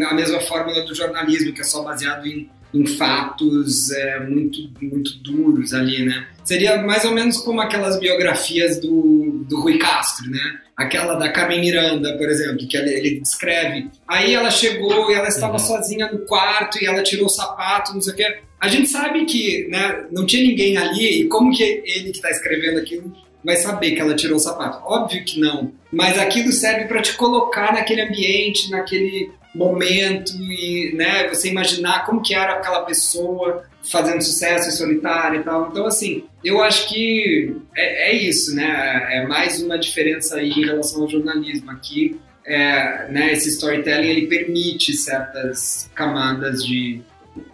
a mesma fórmula do jornalismo que é só baseado em, em fatos é, muito muito duros ali, né? Seria mais ou menos como aquelas biografias do, do Rui Castro, né? Aquela da Carmen Miranda, por exemplo, que ele, descreve. Aí ela chegou e ela estava uhum. sozinha no quarto e ela tirou o sapato, não sei o quê. A gente sabe que né, não tinha ninguém ali e como que ele que está escrevendo aquilo vai saber que ela tirou o sapato? Óbvio que não. Mas aquilo serve para te colocar naquele ambiente, naquele momento e né, você imaginar como que era aquela pessoa fazendo sucesso em solitário e tal. Então, assim, eu acho que é, é isso, né? É mais uma diferença aí em relação ao jornalismo. Aqui, é, né, esse storytelling, ele permite certas camadas de,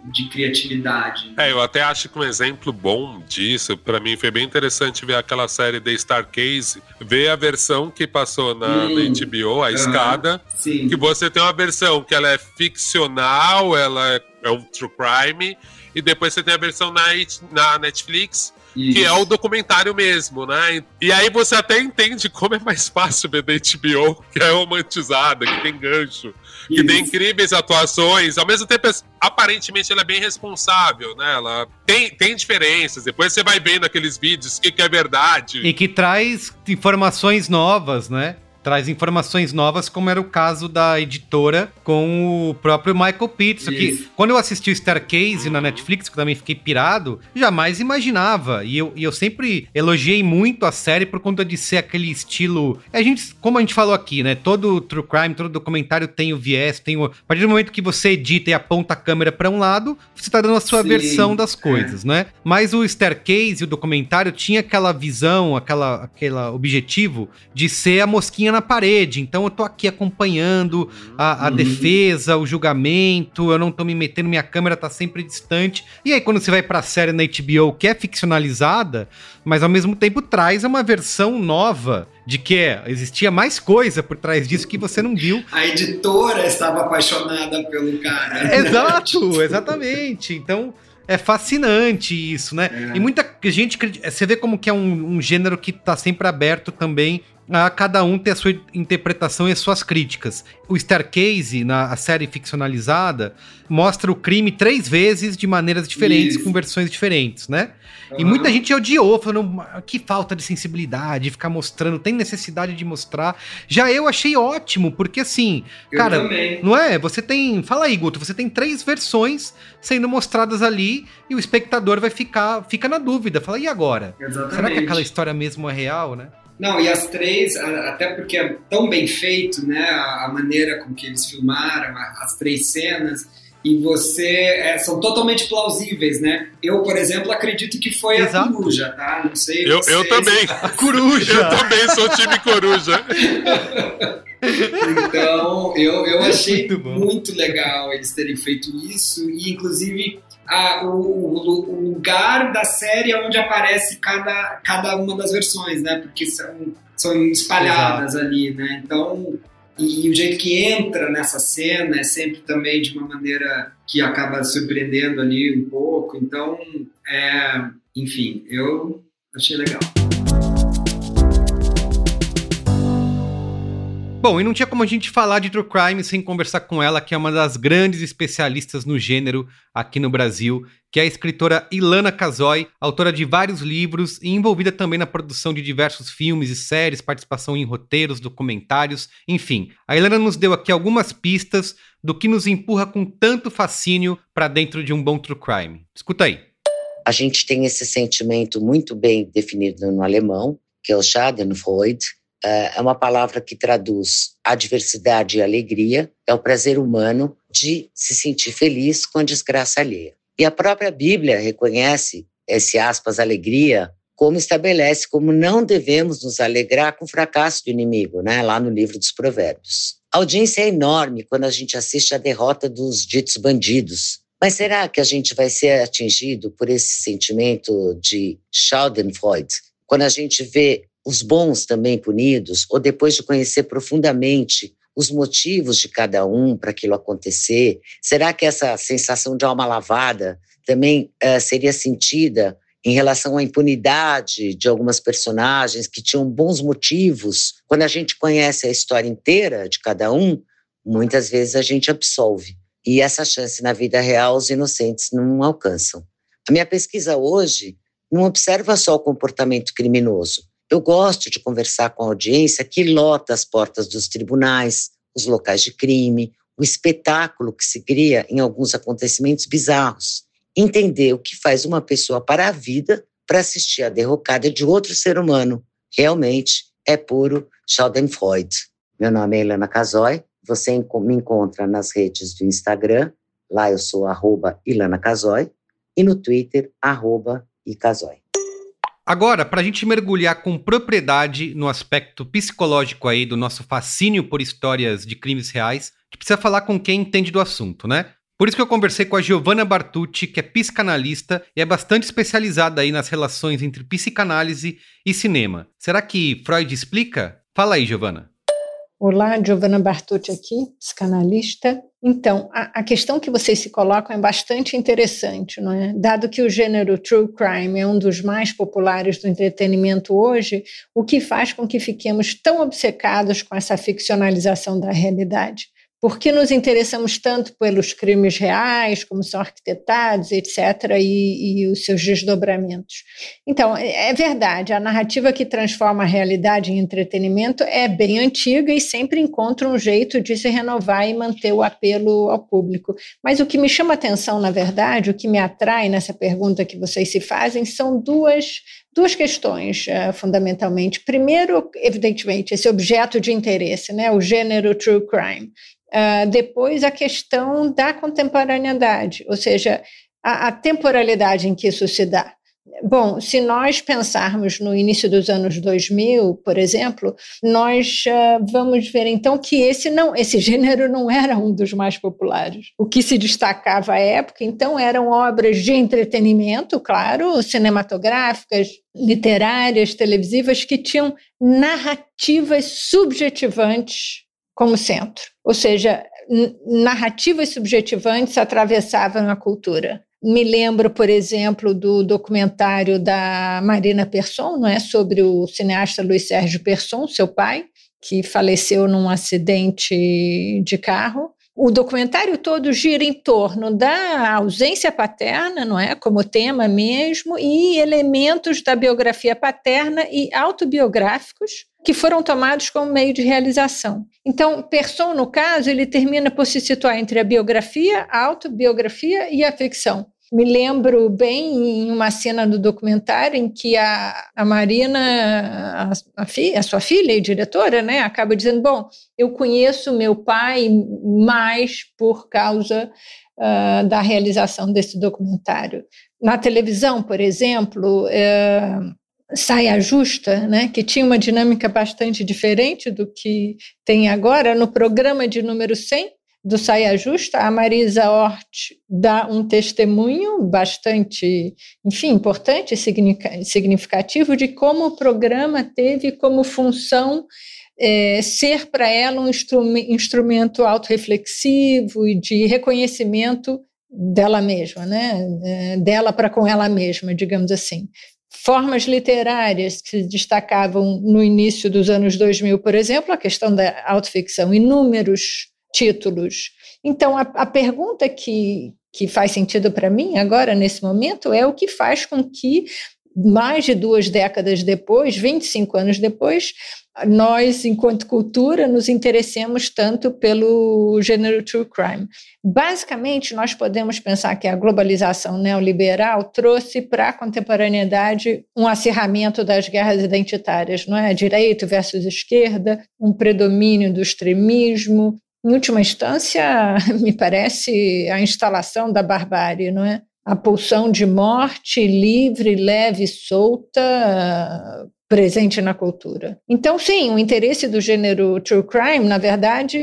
de criatividade. É, eu até acho que um exemplo bom disso, para mim foi bem interessante ver aquela série The Starcase, ver a versão que passou na, hum, na HBO, a uh -huh, escada, sim. que você tem uma versão que ela é ficcional, ela é, é um true crime, e depois você tem a versão na, na Netflix, isso. que é o documentário mesmo, né? E aí você até entende como é mais fácil ver da HBO, que é romantizada, que tem gancho. Que tem incríveis atuações, ao mesmo tempo, aparentemente ela é bem responsável, né? Ela tem, tem diferenças, depois você vai vendo aqueles vídeos, o que, que é verdade. E que traz informações novas, né? Traz informações novas, como era o caso da editora com o próprio Michael Pitts. Que quando eu assisti o Starcase na Netflix, que eu também fiquei pirado, jamais imaginava. E eu, e eu sempre elogiei muito a série por conta de ser aquele estilo. A gente, como a gente falou aqui, né? Todo true crime, todo documentário tem o viés, tem o. A partir do momento que você edita e aponta a câmera para um lado, você tá dando a sua Sim, versão das coisas, é. né? Mas o Staircase, o documentário, tinha aquela visão, aquela, aquela objetivo de ser a mosquinha na parede. Então eu tô aqui acompanhando a, a uhum. defesa, o julgamento, eu não tô me metendo, minha câmera tá sempre distante. E aí, quando você vai pra série na HBO que é ficcionalizada, mas ao mesmo tempo traz uma versão nova de que é, existia mais coisa por trás disso que você não viu. A editora estava apaixonada pelo cara. Exato, exatamente. Então é fascinante isso, né? É. E muita gente. Você vê como que é um, um gênero que está sempre aberto também a cada um ter a sua interpretação e as suas críticas. O Staircase, na série ficcionalizada, mostra o crime três vezes de maneiras diferentes, Isso. com versões diferentes, né? Uhum. E muita gente odiou, falando que falta de sensibilidade, ficar mostrando, tem necessidade de mostrar. Já eu achei ótimo, porque assim, eu cara, também. não é? Você tem. Fala aí, Guto, você tem três versões sendo mostradas ali e o espectador vai ficar fica na dúvida. Fala, e agora? Exatamente. Será que aquela história mesmo é real, né? Não, e as três, até porque é tão bem feito, né? A maneira com que eles filmaram, as três cenas, e você é, são totalmente plausíveis, né? Eu, por exemplo, acredito que foi Exato. a coruja, tá? Não sei. Eu, eu também. A coruja. Eu também sou time coruja. então, eu, eu achei muito, muito legal eles terem feito isso, e inclusive a, o, o, lugar da série onde aparece cada, cada uma das versões, né? Porque são, são espalhadas Exato. ali, né? Então, e, e, o jeito que entra nessa cena é sempre também de uma maneira que acaba surpreendendo ali um pouco. Então, é, enfim, eu achei legal. Bom, e não tinha como a gente falar de True Crime sem conversar com ela, que é uma das grandes especialistas no gênero aqui no Brasil, que é a escritora Ilana Casoy, autora de vários livros e envolvida também na produção de diversos filmes e séries, participação em roteiros, documentários, enfim. A Ilana nos deu aqui algumas pistas do que nos empurra com tanto fascínio para dentro de um bom True Crime. Escuta aí. A gente tem esse sentimento muito bem definido no alemão, que é o Schadenfreude, é, é uma palavra que traduz adversidade e alegria, é o prazer humano de se sentir feliz com a desgraça alheia. E a própria Bíblia reconhece esse aspas alegria como estabelece como não devemos nos alegrar com o fracasso do inimigo, né? lá no livro dos Provérbios. A audiência é enorme quando a gente assiste a derrota dos ditos bandidos. Mas será que a gente vai ser atingido por esse sentimento de Schadenfreude quando a gente vê os bons também punidos, ou depois de conhecer profundamente os motivos de cada um para aquilo acontecer? Será que essa sensação de alma lavada também uh, seria sentida em relação à impunidade de algumas personagens que tinham bons motivos? Quando a gente conhece a história inteira de cada um, muitas vezes a gente absolve. E essa chance na vida real os inocentes não alcançam. A minha pesquisa hoje não observa só o comportamento criminoso, eu gosto de conversar com a audiência que lota as portas dos tribunais, os locais de crime, o espetáculo que se cria em alguns acontecimentos bizarros. Entender o que faz uma pessoa para a vida para assistir a derrocada de outro ser humano. Realmente é puro Schadenfreude. Meu nome é Helena Casoy. Você me encontra nas redes do Instagram, lá eu sou arroba Ilana Casoy, e no Twitter, arroba Icasoy. Agora, para a gente mergulhar com propriedade no aspecto psicológico aí do nosso fascínio por histórias de crimes reais, a gente precisa falar com quem entende do assunto, né? Por isso que eu conversei com a Giovanna Bartucci, que é psicanalista e é bastante especializada aí nas relações entre psicanálise e cinema. Será que Freud explica? Fala aí, Giovanna. Olá, Giovanna Bartucci aqui, psicanalista. Então, a, a, questão que vocês se colocam é bastante interessante, não é? Dado que o gênero true crime é um dos mais populares do entretenimento hoje, o que faz com que fiquemos tão obcecados com essa ficcionalização da realidade? Por que nos interessamos tanto pelos crimes reais, como são arquitetados, etc., e, e, os seus desdobramentos? Então, é, é verdade, a narrativa que transforma a realidade em entretenimento é bem antiga e sempre encontra um jeito de se renovar e manter o apelo ao público. Mas o que me chama atenção, na verdade, o que me atrai nessa pergunta que vocês se fazem, são duas duas questões, uh, fundamentalmente. Primeiro, evidentemente, esse objeto de interesse, né, o gênero true crime. Uh, depois, a questão da contemporaneidade, ou seja, a, a, temporalidade em que isso se dá. Bom, se nós pensarmos no início dos anos 2000, por exemplo, nós uh, vamos ver então que esse não, esse gênero não era um dos mais populares. O que se destacava à época, então, eram obras de entretenimento, claro, cinematográficas, literárias, televisivas, que tinham narrativas subjetivantes como centro. Ou seja, narrativas subjetivantes atravessavam a cultura. Me lembro, por exemplo, do documentário da Marina Persson, não é, sobre o cineasta Luiz Sérgio Persson, seu pai, que faleceu num acidente de carro. O documentário todo gira em torno da ausência paterna, não é, como tema mesmo, e elementos da biografia paterna e autobiográficos que foram tomados como meio de realização. Então, Persson, no caso, ele termina por se situar entre a biografia, a autobiografia e a ficção. Me lembro bem em uma cena do documentário em que a, a Marina, a, a, fi, a, sua filha e diretora, né, acaba dizendo: Bom, eu conheço meu pai mais por causa uh, da realização desse documentário. Na televisão, por exemplo, uh, saia justa, né, que tinha uma dinâmica bastante diferente do que tem agora. No programa de número 100 do Saia Justa, a Marisa Hort dá um testemunho bastante, enfim, importante e significativo de como o programa teve como função é, ser para ela um instrumento autorreflexivo e de reconhecimento dela mesma, né? É, dela para com ela mesma, digamos assim formas literárias que se destacavam no início dos anos 2000, por exemplo, a questão da autoficção, inúmeros títulos. Então, a, a pergunta que, que faz sentido para mim agora, nesse momento, é o que faz com que, mais de duas décadas depois, 25 anos depois, nós, enquanto cultura, nos interessemos tanto pelo gênero true crime. Basicamente, nós podemos pensar que a globalização neoliberal trouxe para a contemporaneidade um acirramento das guerras identitárias, não é? Direito versus esquerda, um predomínio do extremismo. Em última instância, me parece a instalação da barbárie, não é? A pulsão de morte livre, leve, solta, presente na cultura. Então, sim, o interesse do gênero true crime, na verdade,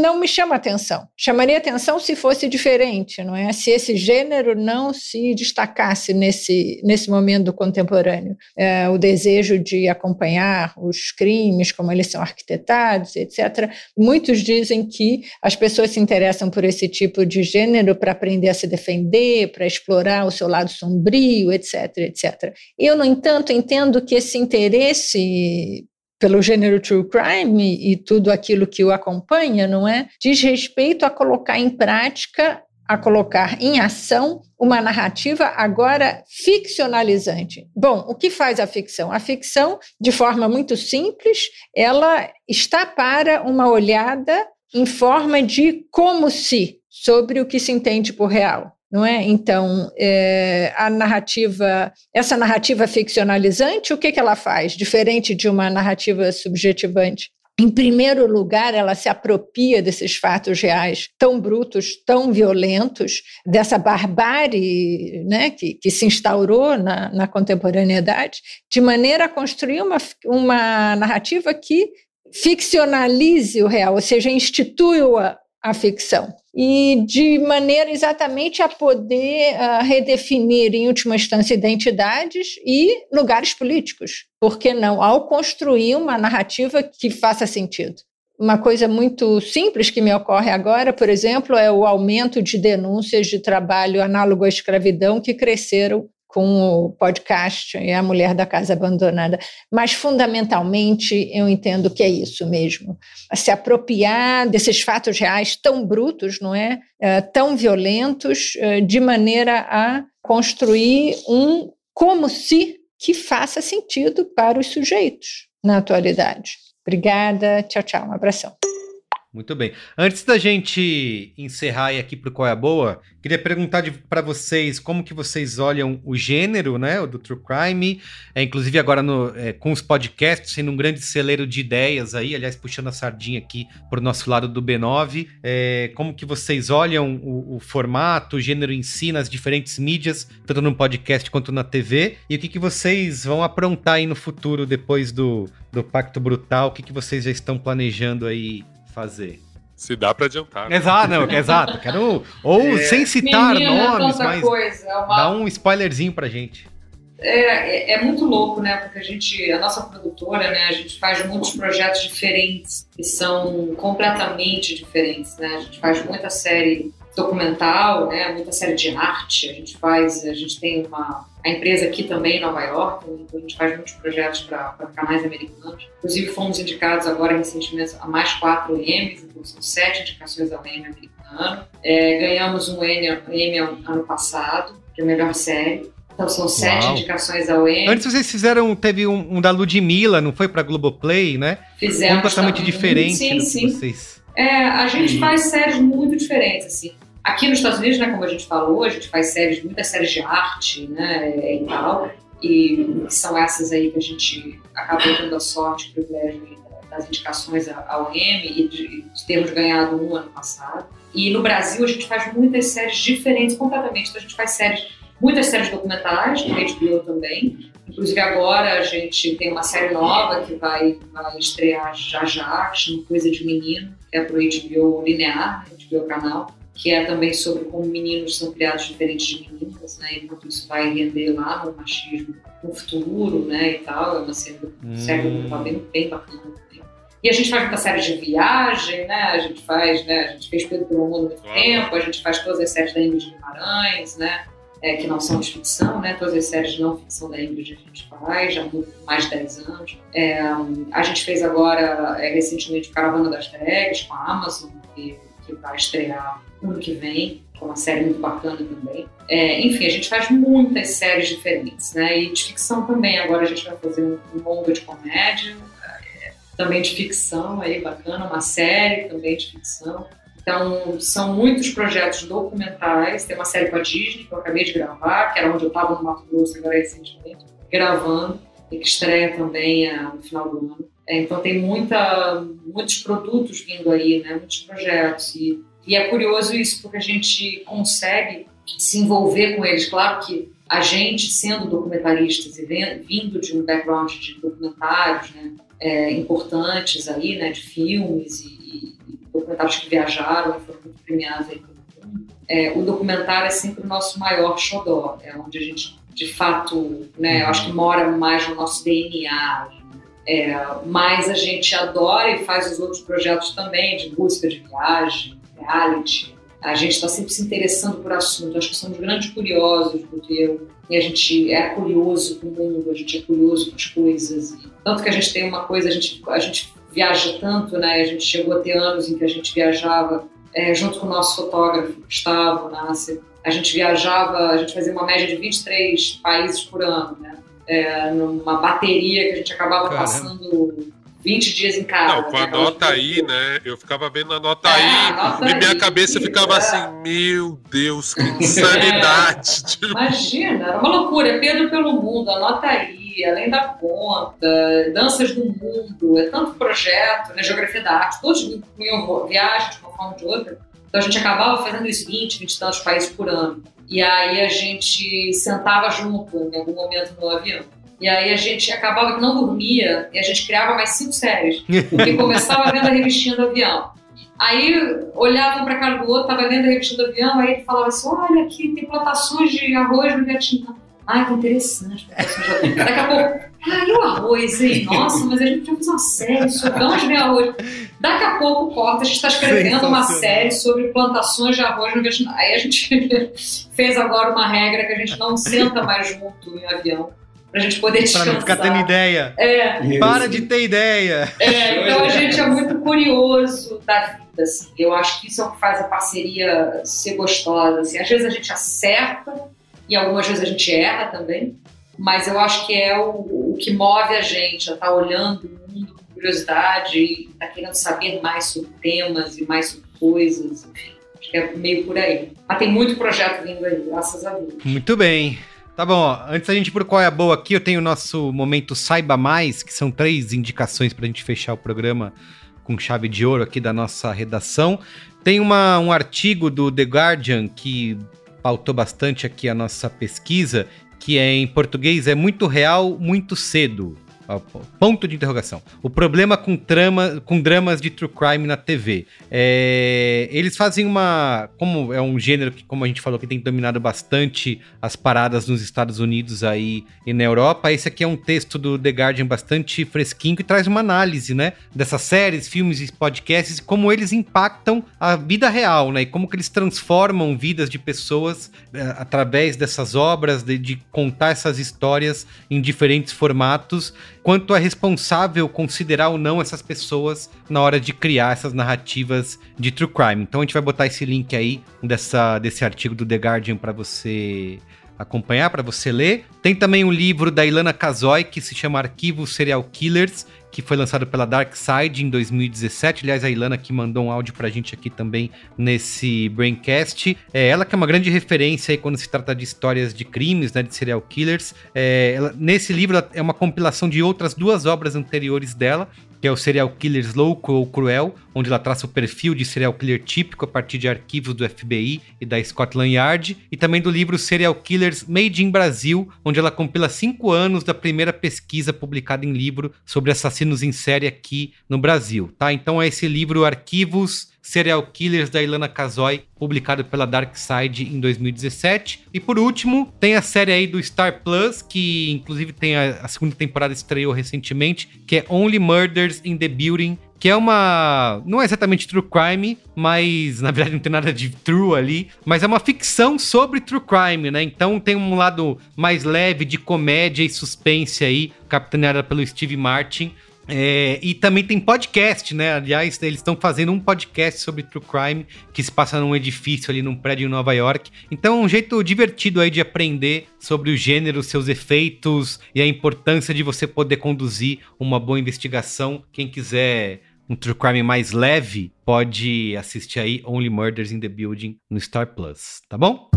não me chama atenção. Chamaria atenção se fosse diferente, não é? Se esse gênero não se destacasse nesse, nesse momento contemporâneo. É, o desejo de acompanhar os crimes, como eles são arquitetados, etc. Muitos dizem que as pessoas se interessam por esse tipo de gênero para aprender a se defender, para explorar o seu lado sombrio, etc, etc. Eu, no entanto, entendo que esse interesse pelo gênero true crime e tudo aquilo que o acompanha, não é? Diz respeito a colocar em prática, a colocar em ação uma narrativa agora ficcionalizante. Bom, o que faz a ficção? A ficção, de forma muito simples, ela está para uma olhada em forma de como se sobre o que se entende por real não é? Então, é, a narrativa, essa narrativa ficcionalizante, o que, que ela faz? Diferente de uma narrativa subjetivante. Em primeiro lugar, ela se apropria desses fatos reais tão brutos, tão violentos, dessa barbárie né, que, que se instaurou na, na contemporaneidade, de maneira a construir uma, uma narrativa que ficcionalize o real, ou seja, institui a ficção. E de maneira exatamente a poder uh, redefinir, em última instância, identidades e lugares políticos. Por que não? Ao construir uma narrativa que faça sentido. Uma coisa muito simples que me ocorre agora, por exemplo, é o aumento de denúncias de trabalho análogo à escravidão que cresceram com o podcast e a mulher da casa abandonada. Mas, fundamentalmente, eu entendo que é isso mesmo. Se apropriar desses fatos reais tão brutos, não é? é tão violentos, é, de maneira a construir um como se que faça sentido para os sujeitos na atualidade. Obrigada, tchau, tchau, um abração. Muito bem. Antes da gente encerrar aqui para o Qual é a Boa, queria perguntar para vocês como que vocês olham o gênero, né, o do True Crime, é, inclusive agora no, é, com os podcasts sendo um grande celeiro de ideias aí, aliás, puxando a sardinha aqui para o nosso lado do B9, é, como que vocês olham o, o, formato, o gênero em si, nas diferentes mídias, tanto no podcast quanto na TV, e o que, que vocês vão aprontar aí no futuro depois do, do Pacto Brutal, o que, que vocês já estão planejando aí fazer. Se dá para adiantar. Né? Exato, não, exato. Quero, ou é. sem citar Menina, nomes, mas coisa, é uma... dá um spoilerzinho pra gente. É, é, é, muito louco, né? Porque a gente, a nossa produtora, né? A gente faz muitos projetos diferentes que são completamente diferentes, né? A gente faz muita série documental, né? Muita série de arte. A gente faz, a gente tem uma a empresa aqui também em Nova York, então a gente faz muitos projetos para canais americanos. Inclusive fomos indicados agora recentemente a mais quatro Emmys, então são sete indicações ao Emmy americano. É, ganhamos um Emmy ano passado, que é a melhor série. Então são sete Uau. indicações ao Emmy. Antes vocês fizeram, teve um, um da Ludmilla, não foi para Globoplay, né? Fizemos. Completamente diferente sim, do sim. vocês. É, a gente faz séries muito diferentes, assim. Aqui nos Estados Unidos, né, como a gente falou, a gente faz séries, muitas séries de arte, né, e tal, e são essas aí que a gente acabou tendo a sorte, o privilégio das indicações ao Emmy e de, termos ganhado um ano passado. E no Brasil a gente faz muitas séries diferentes completamente. Então a gente faz séries, muitas séries documentais, no HBO também. Inclusive agora a gente tem uma série nova que vai, vai estrear já já, que chama Coisa de Menino, que é pro HBO linear, HBO canal que é também sobre como meninos são criados diferentes de meninas, né? Enquanto isso vai render lá no machismo no futuro, né? E tal, é uma série, hum. série tá bem, bem bacana também. E a gente faz muita série de viagem, né? A gente faz, né? A gente fez Pedro pelo Mundo muito tempo, a gente faz todas as séries da Ingrid Guimarães, né? É, que não são de ficção, né? Todas as séries de não ficção da Ingrid a gente faz, já há mais de 10 anos. É, a gente fez agora, é, recentemente, Caravana das Drags com a Amazon, que, que vai estrear ano que vem, com é uma série muito bacana também. É, enfim, a gente faz muitas séries diferentes, né? E de ficção também. Agora a gente vai fazer um, mundo de comédia, é, também de ficção, aí bacana, uma série também de ficção. Então, são muitos projetos documentais. Tem uma série com a Disney que eu acabei de gravar, que era onde eu estava no Mato Grosso agora recentemente, gravando, e que estreia também é, no final do ano. É, então, tem muita, muitos produtos vindo aí, né? muitos projetos. E e é curioso isso, porque a gente consegue se envolver com eles. Claro que a gente, sendo documentaristas e vindo de um background de documentários né, é, importantes aí, né, de filmes e, e, documentários que viajaram e foram muito premiados aí pelo mundo, é, o documentário é sempre o nosso maior xodó, é onde a gente, de fato, né, eu acho que mora mais no nosso DNA, é, mas a gente adora e faz os outros projetos também, de busca de viagem, reality. A gente está sempre se interessando por assunto. Acho que somos grandes curiosos teu. E a gente é curioso com o mundo, a gente é curioso com as coisas. Tanto que a gente tem uma coisa, a gente, a gente viaja tanto, né? A gente chegou a ter anos em que a gente viajava é, junto com o nosso fotógrafo, Gustavo Nasser. A gente viajava, a gente fazia uma média de 23 países por ano, né? É, numa bateria que a gente acabava Caramba. passando 20 dias em casa. Não, com a nota aí, né? Eu ficava vendo a nota é, aí nota e minha aí, cabeça ficava é. assim, meu Deus, que insanidade. É. Tipo... Imagina, era uma loucura. Pedro pelo mundo, anota aí, além da conta, danças do mundo, é tanto projeto, né? Geografia da arte, todos incluíam viagens de uma forma ou de outra. Então a gente acabava fazendo isso 20, 20 e tantos países por ano. E aí a gente sentava junto em algum momento no avião. E aí a gente acabava que não dormia e a gente criava mais cinco séries. Porque começava vendo a revistinha do avião. Aí olhavam para cara do outro, tava lendo a revista do avião, aí ele falava assim: olha, aqui tem plantações de arroz no Vietnã. Ai, que interessante. Daqui a pouco, ah, e o arroz, hein? Nossa, mas a gente podia fazer uma série sobre onde vem arroz. Daqui a pouco, corta, a gente está escrevendo uma série sobre plantações de arroz no Vietnã. Aí a gente fez agora uma regra que a gente não senta mais junto em avião pra gente poder descansar. Pra não ficar tendo ideia. É. Para de ter ideia. É, então a gente é muito curioso da vida, assim. Eu acho que isso é o que faz a parceria ser gostosa, assim. Às vezes a gente acerta e algumas vezes a gente erra também, mas eu acho que é o, o que move a gente a estar tá olhando o mundo com curiosidade e tá querendo saber mais sobre temas e mais sobre coisas, enfim. Acho que é meio por aí. Mas tem muito projeto vindo aí, graças a Deus. Muito bem. Tá bom, ó. antes da gente ir pro qual é a boa aqui, eu tenho o nosso momento Saiba Mais, que são três indicações pra gente fechar o programa com chave de ouro aqui da nossa redação. Tem uma, um artigo do The Guardian que pautou bastante aqui a nossa pesquisa, que é em português é muito real, muito cedo. Ponto de interrogação. O problema com, trama, com dramas de true crime na TV. É, eles fazem uma. Como é um gênero que, como a gente falou, que tem dominado bastante as paradas nos Estados Unidos aí e na Europa. Esse aqui é um texto do The Guardian bastante fresquinho que traz uma análise, né? Dessas séries, filmes e podcasts, como eles impactam a vida real, né? E como que eles transformam vidas de pessoas é, através dessas obras, de, de contar essas histórias em diferentes formatos quanto é responsável considerar ou não essas pessoas na hora de criar essas narrativas de true crime. Então a gente vai botar esse link aí dessa, desse artigo do The Guardian para você acompanhar, para você ler. Tem também um livro da Ilana Kazoy que se chama Arquivos Serial Killers, que foi lançado pela Dark Side em 2017. Aliás, a Ilana que mandou um áudio pra gente aqui também nesse Braincast. É ela que é uma grande referência aí quando se trata de histórias de crimes, né, de serial killers. É, ela, nesse livro é uma compilação de outras duas obras anteriores dela, que é o Serial Killers Louco ou Cruel, onde ela traça o perfil de serial killer típico a partir de arquivos do FBI e da Scotland Yard, e também do livro Serial Killers Made in Brasil, onde ela compila cinco anos da primeira pesquisa publicada em livro sobre assassinos em série aqui no Brasil, tá? Então é esse livro Arquivos Serial Killers da Ilana Kazoy, publicado pela Dark Side em 2017. E por último, tem a série aí do Star Plus, que inclusive tem a, a segunda temporada estreou recentemente, que é Only Murders in the Building, que é uma. Não é exatamente true crime, mas na verdade não tem nada de true ali, mas é uma ficção sobre true crime, né? Então tem um lado mais leve de comédia e suspense aí, capitaneada pelo Steve Martin. É, e também tem podcast, né? Aliás, eles estão fazendo um podcast sobre true crime que se passa num edifício ali num prédio em Nova York. Então, um jeito divertido aí de aprender sobre o gênero, seus efeitos e a importância de você poder conduzir uma boa investigação. Quem quiser um true crime mais leve, pode assistir aí Only Murders in the Building no Star Plus, tá bom?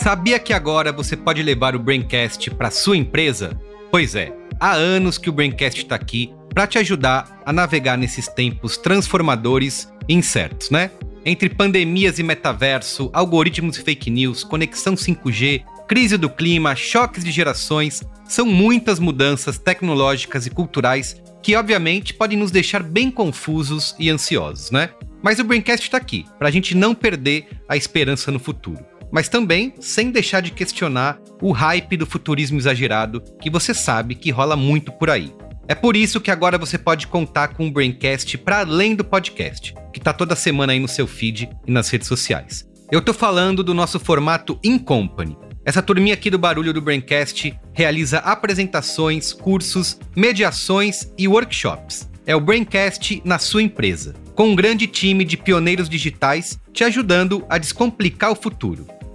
Sabia que agora você pode levar o Braincast para sua empresa? Pois é, há anos que o Braincast está aqui para te ajudar a navegar nesses tempos transformadores e incertos, né? Entre pandemias e metaverso, algoritmos e fake news, conexão 5G, crise do clima, choques de gerações, são muitas mudanças tecnológicas e culturais que, obviamente, podem nos deixar bem confusos e ansiosos, né? Mas o Braincast está aqui, para a gente não perder a esperança no futuro mas também sem deixar de questionar o hype do futurismo exagerado que você sabe que rola muito por aí. É por isso que agora você pode contar com o Braincast para além do podcast, que está toda semana aí no seu feed e nas redes sociais. Eu tô falando do nosso formato In Company. Essa turminha aqui do Barulho do Braincast realiza apresentações, cursos, mediações e workshops. É o Braincast na sua empresa, com um grande time de pioneiros digitais te ajudando a descomplicar o futuro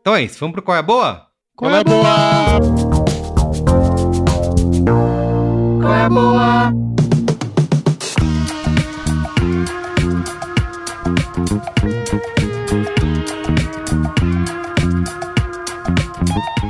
Então é isso, vamos pro Qual é a Boa? Qual é a Boa? Qual é a Boa?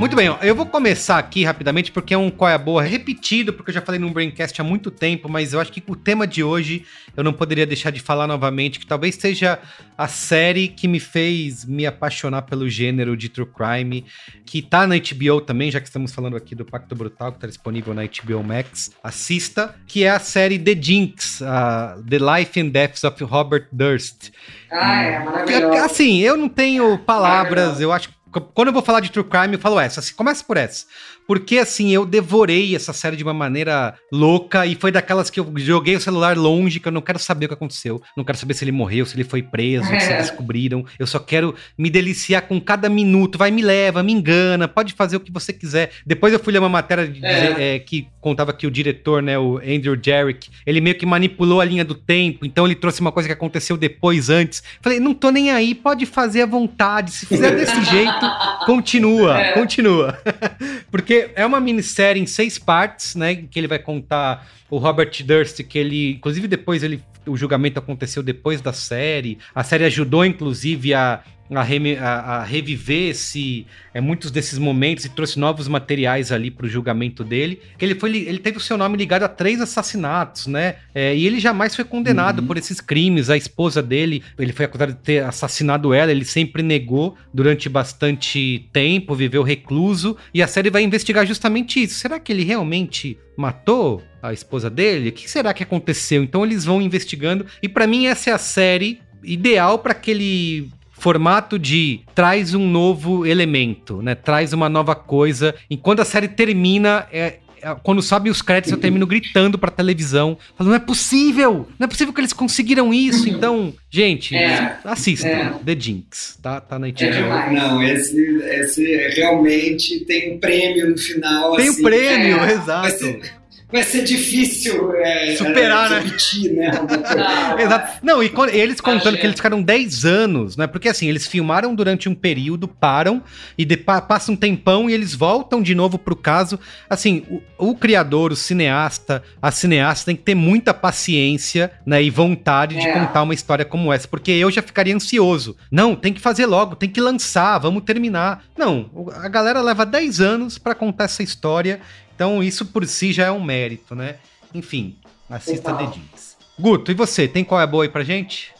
Muito bem, ó, eu vou começar aqui rapidamente porque é um qual é a boa repetido, porque eu já falei num Braincast há muito tempo, mas eu acho que o tema de hoje eu não poderia deixar de falar novamente, que talvez seja a série que me fez me apaixonar pelo gênero de true crime, que tá na HBO também, já que estamos falando aqui do Pacto Brutal, que tá disponível na HBO Max. Assista, que é a série The Jinx, uh, The Life and Deaths of Robert Durst. Ah, é maravilhoso. Assim, eu não tenho palavras, eu acho que quando eu vou falar de True Crime, eu falo essa. Começa por essa. Porque, assim, eu devorei essa série de uma maneira louca e foi daquelas que eu joguei o celular longe, que eu não quero saber o que aconteceu. Não quero saber se ele morreu, se ele foi preso, é. se descobriram. Eu só quero me deliciar com cada minuto. Vai, me leva, me engana, pode fazer o que você quiser. Depois eu fui ler uma matéria de, é. É, que contava que o diretor, né, o Andrew Jarrick, ele meio que manipulou a linha do tempo, então ele trouxe uma coisa que aconteceu depois, antes. Falei, não tô nem aí, pode fazer à vontade. Se fizer desse jeito, continua, é. continua. Porque é uma minissérie em seis partes, né? Que ele vai contar o Robert Durst, que ele, inclusive depois ele o julgamento aconteceu depois da série. A série ajudou, inclusive, a, a, re, a, a reviver esse, é, muitos desses momentos e trouxe novos materiais ali para o julgamento dele. Que ele, foi, ele teve o seu nome ligado a três assassinatos, né? É, e ele jamais foi condenado uhum. por esses crimes. A esposa dele, ele foi acusado de ter assassinado ela, ele sempre negou durante bastante tempo, viveu recluso. E a série vai investigar justamente isso. Será que ele realmente matou a esposa dele? O que será que aconteceu? Então eles vão investigando e para mim essa é a série ideal para aquele formato de traz um novo elemento, né? Traz uma nova coisa. Enquanto a série termina, é, é quando sobe os créditos, eu termino gritando pra televisão, falando, não é possível! Não é possível que eles conseguiram isso! Então, gente, é, assistam, é. The Jinx, tá, tá na HBO. É, não, esse, esse realmente tem um prêmio no final. Tem assim, um prêmio, é, exato vai ser difícil é, superar, é, né? Repetir, né? Exato. Não, e quando, eles contando que eles ficaram 10 anos, né? Porque assim, eles filmaram durante um período, param e de, passa um tempão e eles voltam de novo pro caso. Assim, o, o, criador, o cineasta, a cineasta tem que ter muita paciência, né? E vontade é. de contar uma história como essa, porque eu já ficaria ansioso. Não, tem que fazer logo, tem que lançar, vamos terminar. Não, a galera leva 10 anos para contar essa história então isso por si já é um mérito, né? Enfim, assista The Jinx. Guto, e você? Tem qual é boa aí pra gente?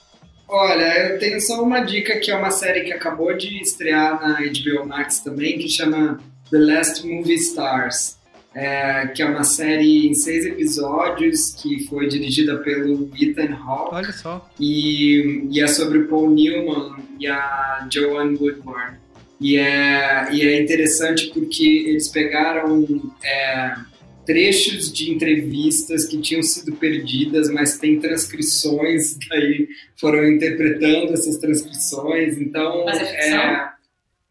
Olha, eu tenho só uma dica que é uma série que acabou de estrear na HBO Max também, que chama The Last Movie Stars. É, que é uma série em seis episódios que foi dirigida pelo Ethan Hawke. Olha só. E, e é sobre o Paul Newman e a Joanne Woodward. E é, e é interessante porque eles pegaram é, trechos de entrevistas que tinham sido perdidas, mas tem transcrições, daí foram interpretando essas transcrições. Então, mas é, é,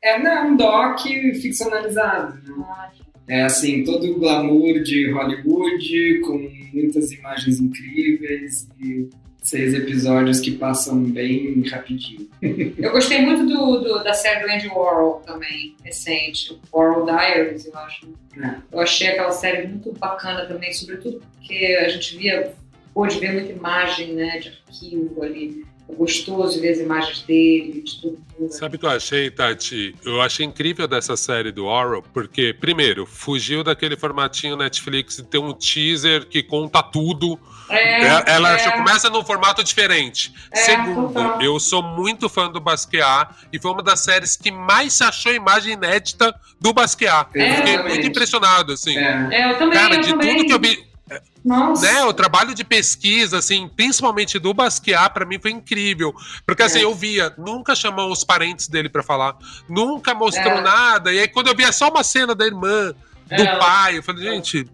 é não, um doc ficcionalizado. Né? Ah, é assim, todo o glamour de Hollywood, com muitas imagens incríveis e seis episódios que passam bem rapidinho. eu gostei muito do, do, da série do Andy Warhol também, recente, Warhol Diaries, eu acho. É. Eu achei aquela série muito bacana também, sobretudo porque a gente via, pôde ver muita imagem né, de arquivo ali. É gostoso ver as imagens dele, de tudo. Sabe o que eu achei, Tati? Eu achei incrível dessa série do Orwell, porque, primeiro, fugiu daquele formatinho Netflix de ter um teaser que conta tudo é, ela é. já começa num formato diferente. É, Segundo, total. eu sou muito fã do Basquiat e foi uma das séries que mais se achou imagem inédita do Basquiat. É, Fiquei muito impressionado, assim. É. eu também. Cara, eu de também. tudo que eu vi. Nossa. Né, o trabalho de pesquisa, assim, principalmente do Basquiat, para mim foi incrível. Porque, assim, é. eu via, nunca chamou os parentes dele para falar, nunca mostrou é. nada. E aí, quando eu via só uma cena da irmã, do é. pai, eu falei, gente,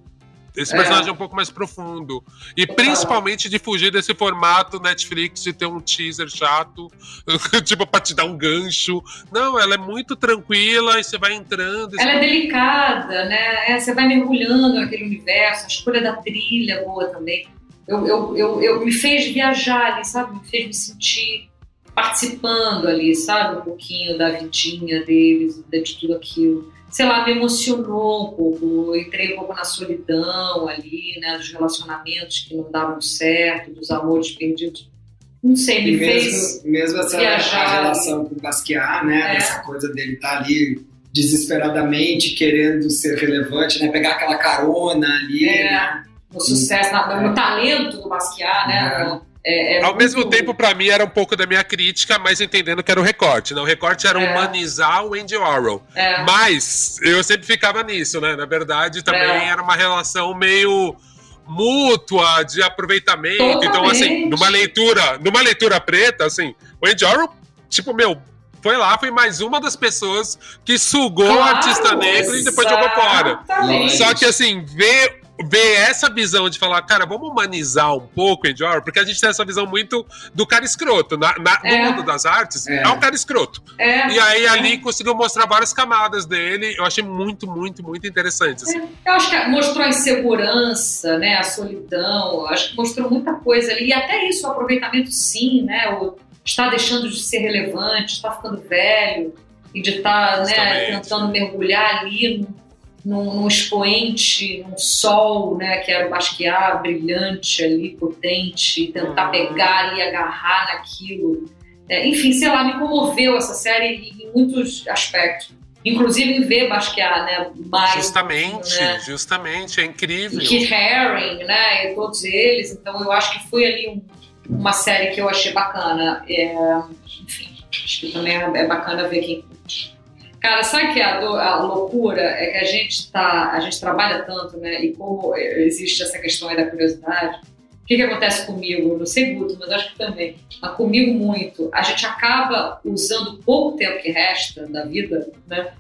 esse é. personagem é. um pouco mais profundo. E principalmente de fugir desse formato Netflix de ter um teaser chato, tipo, pra te dar um gancho. Não, ela é muito tranquila e você vai entrando. Ela é delicada, né? É, você vai mergulhando naquele universo, a escolha da trilha é boa também. Eu, eu, eu, eu me fez viajar ali, sabe? Me fez me sentir participando ali, sabe? Um pouquinho da vidinha deles, de tudo aquilo. Sei lá, me emocionou um pouco. Eu entrei um pouco na solidão ali, né? Dos relacionamentos que não davam certo, dos amores perdidos. Não sei, me e mesmo, fez. Mesmo essa viajar. relação com o Basquiat, né? É. Essa coisa dele estar tá ali desesperadamente querendo ser relevante, né? Pegar aquela carona ali, É. né? No sucesso, na- no talento do Basquiat, né? É, é Ao muito- mesmo tempo, pra mim, era um pouco da minha crítica, mas entendendo que era o recorte. Né? O recorte era É. humanizar o Andy Warhol. É. Mas eu sempre ficava nisso, né? Na verdade, também É. era uma relação meio mútua de aproveitamento. Então, Totalmente. assim, numa leitura, numa leitura preta, assim, o Andy Warhol, tipo, meu, foi lá, foi mais uma das pessoas que sugou o Claro, artista negro e depois jogou fora. Só que assim, ver, ver essa visão de falar, cara, vamos humanizar um pouco o Andy Warhol, porque a gente tem essa visão muito do cara escroto. Na, na- no É. mundo das artes, é. É. um cara escroto. É. E aí ali conseguiu mostrar várias camadas dele. Eu achei muito, muito, muito interessante. assim. Eu acho que mostrou a insegurança, né, a solidão, acho que mostrou muita coisa ali, e até isso, o aproveitamento sim, né, o está deixando de ser relevante, está ficando velho, e de estar né, Justamente. tentando mergulhar ali num, num, num expoente, num sol, né, que era o Basquiat, brilhante ali, potente, e tentar Uhum. pegar ali, agarrar naquilo. É, enfim, sei lá, me comoveu essa série em muitos aspectos. Inclusive em ver Basquiat, né, mais Justamente, né? justamente, é incrível. e Keith Haring, né, e todos eles. Então eu acho que foi ali um- uma série que eu achei bacana. É, enfim, acho que também é é bacana ver quem curte. Cara, sabe que a, do- a loucura é que a gente tá, a gente trabalha tanto, né? E como existe essa questão aí da curiosidade, o que, que acontece comigo? Não sei muito, mas acho que também. Mas comigo muito. A gente acaba usando o pouco tempo que resta da vida, né?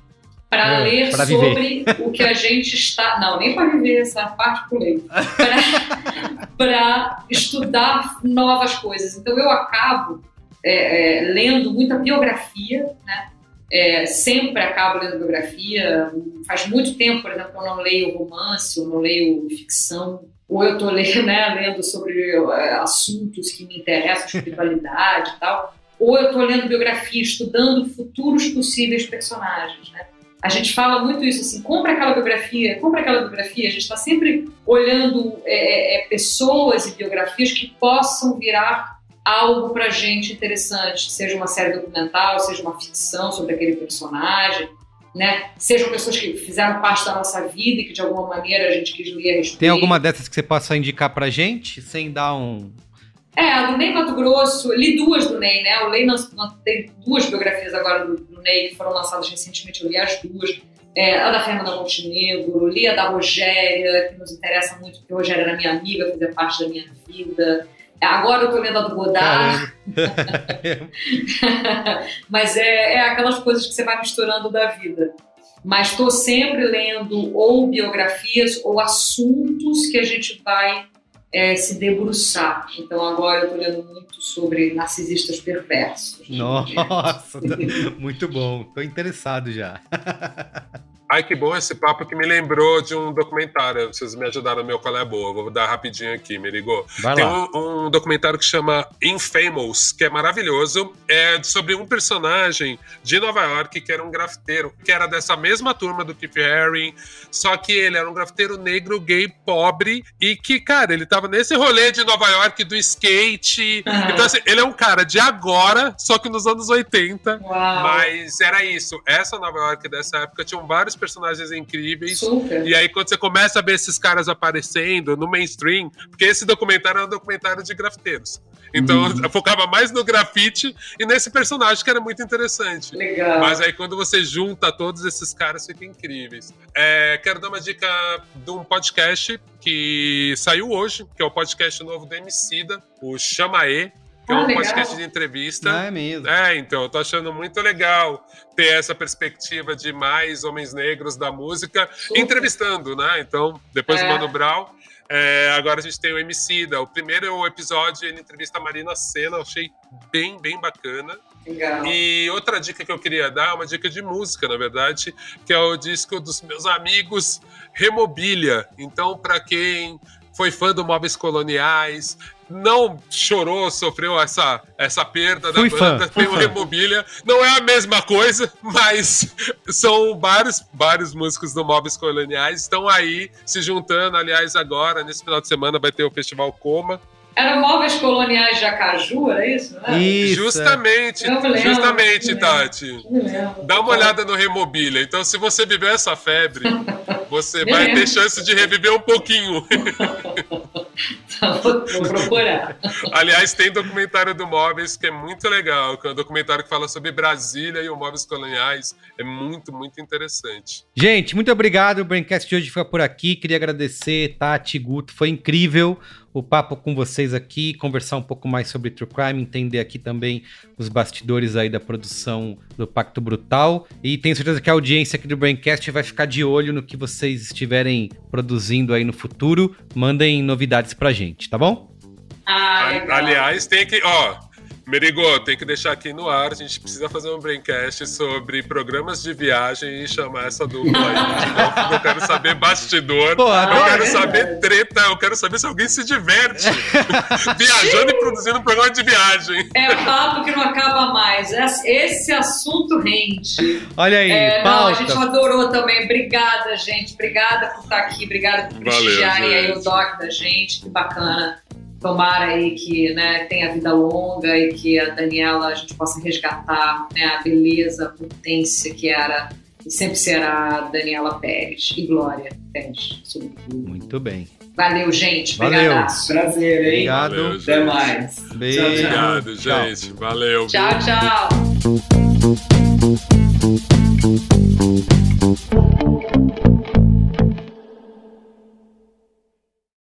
Para É, ler sobre o que a gente está. Não, nem para viver essa parte pulei. Para estudar novas coisas. Então eu acabo é, é, lendo muita biografia, né? É, sempre acabo lendo biografia. Faz muito tempo, por exemplo, que eu não leio romance, eu não leio ficção, ou eu estou lendo, né, lendo sobre é, assuntos que me interessam, espiritualidade e tal, ou eu estou lendo biografia, estudando futuros possíveis personagens. Né? A gente fala muito isso assim, compra aquela biografia, compra aquela biografia. A gente está sempre olhando é, é, pessoas e biografias que possam virar algo pra gente interessante, seja uma série documental, seja uma ficção sobre aquele personagem, né? Sejam pessoas que fizeram parte da nossa vida e que de alguma maneira a gente quis ler a respeito. Tem alguma dessas que você possa indicar pra gente, sem dar um. É, a do Ney Mato Grosso, li duas do Ney, né? O Ney tem duas biografias agora do, do Ney que foram lançadas recentemente, eu li as duas. É, a da Fernanda Montenegro, li a da Rogéria, que nos interessa muito, porque a Rogéria era minha amiga, fazia parte da minha vida. Agora eu tô lendo a do Godard. Mas é, é aquelas coisas que você vai misturando da vida. Mas estou sempre lendo ou biografias ou assuntos que a gente vai é, se debruçar. Então agora eu estou lendo muito sobre narcisistas perversos. Nossa, muito bom. Tô interessado já. Ai, que bom esse papo que me lembrou de um documentário. Vocês me ajudaram no meu qual é boa. Vou dar rapidinho aqui, me ligou. Vai Tem lá. um, um documentário que chama Infamous, que é maravilhoso. É sobre um personagem de Nova York que era um grafiteiro, que era dessa mesma turma do Keith Haring, só que ele era um grafiteiro negro, gay, pobre, e que, cara, ele tava nesse rolê de Nova York do skate. Aham. Então, assim, ele é um cara de agora, só que nos anos 80. Uau, Mas era isso. Essa Nova York dessa época tinham vários personagens incríveis. super. E aí, quando você começa a ver esses caras aparecendo no mainstream, porque esse documentário é um documentário de grafiteiros. Então, eu focava mais no grafite e nesse personagem que era muito interessante. Legal. Mas aí, quando você junta todos esses caras, fica incríveis. É, quero dar uma dica de um podcast que saiu hoje, que é o podcast novo do Emicida, o Chamaê, que é Ah, um legal. podcast de entrevista. Ah, é mesmo. É, então, eu tô achando muito legal ter essa perspectiva de mais homens negros da música Super. entrevistando, né? Então, depois do É. Mano Brown, é, agora a gente tem o Emicida. O primeiro episódio ele entrevista a Marina Senna, eu achei bem, bem bacana. Legal. E outra dica que eu queria dar, uma dica de música, na verdade, que é o disco dos meus amigos Remobilia. Então, para quem foi fã do Móveis Coloniais, não chorou, sofreu essa, essa perda Fui da fã, banda, fui tem o fã. Remobília. Não é a mesma coisa, mas são vários, vários músicos do Móveis Coloniais estão aí se juntando. Aliás, agora, nesse final de semana, vai ter o Festival Coma. Era móveis coloniais de Acaju, era isso? Né? Isso. Justamente, Eu me lembro, justamente, Tati. Dá uma olhada no Remobília. Então, se você viveu essa febre, você Me vai lembro. ter chance de reviver um pouquinho. Tá, vou, vou procurar. Aliás, tem documentário do Móveis que é muito legal, que é um documentário que fala sobre Brasília e os móveis coloniais. É muito, muito interessante. Gente, muito obrigado. O Braincast de hoje fica por aqui. Queria agradecer, Tati, Guto. Foi incrível o papo com vocês aqui, conversar um pouco mais sobre True Crime, entender aqui também os bastidores aí da produção do Pacto Brutal. E tenho certeza que a audiência aqui do Braincast vai ficar de olho no que vocês estiverem produzindo aí no futuro. Mandem novidades pra gente, tá bom? Ah. Aliás, tem que. Ó, Merigo, tem que deixar aqui no ar. A gente precisa fazer um braincast sobre programas de viagem e chamar essa dupla aí. Eu quero saber bastidor. Pô, eu quero saber treta. Eu quero saber se alguém se diverte viajando e produzindo um programa de viagem. É papo que não acaba mais. Esse esse assunto rende. Olha aí, É, não, a gente adorou também. Obrigada, gente. Obrigada por estar aqui. Obrigada por prestigiarem aí o doc da gente. Que bacana. Tomara aí que né, tenha vida longa e que a Daniela a gente possa resgatar né, a beleza, a potência que era e sempre será Daniela Pérez e Glória Pérez, sobretudo. Muito bem. Valeu, gente. Valeu. Obrigadaço. Prazer, hein? Obrigado. Valeu, Até mais. Beijo. Obrigado, Tchau. gente. Valeu. Tchau, tchau.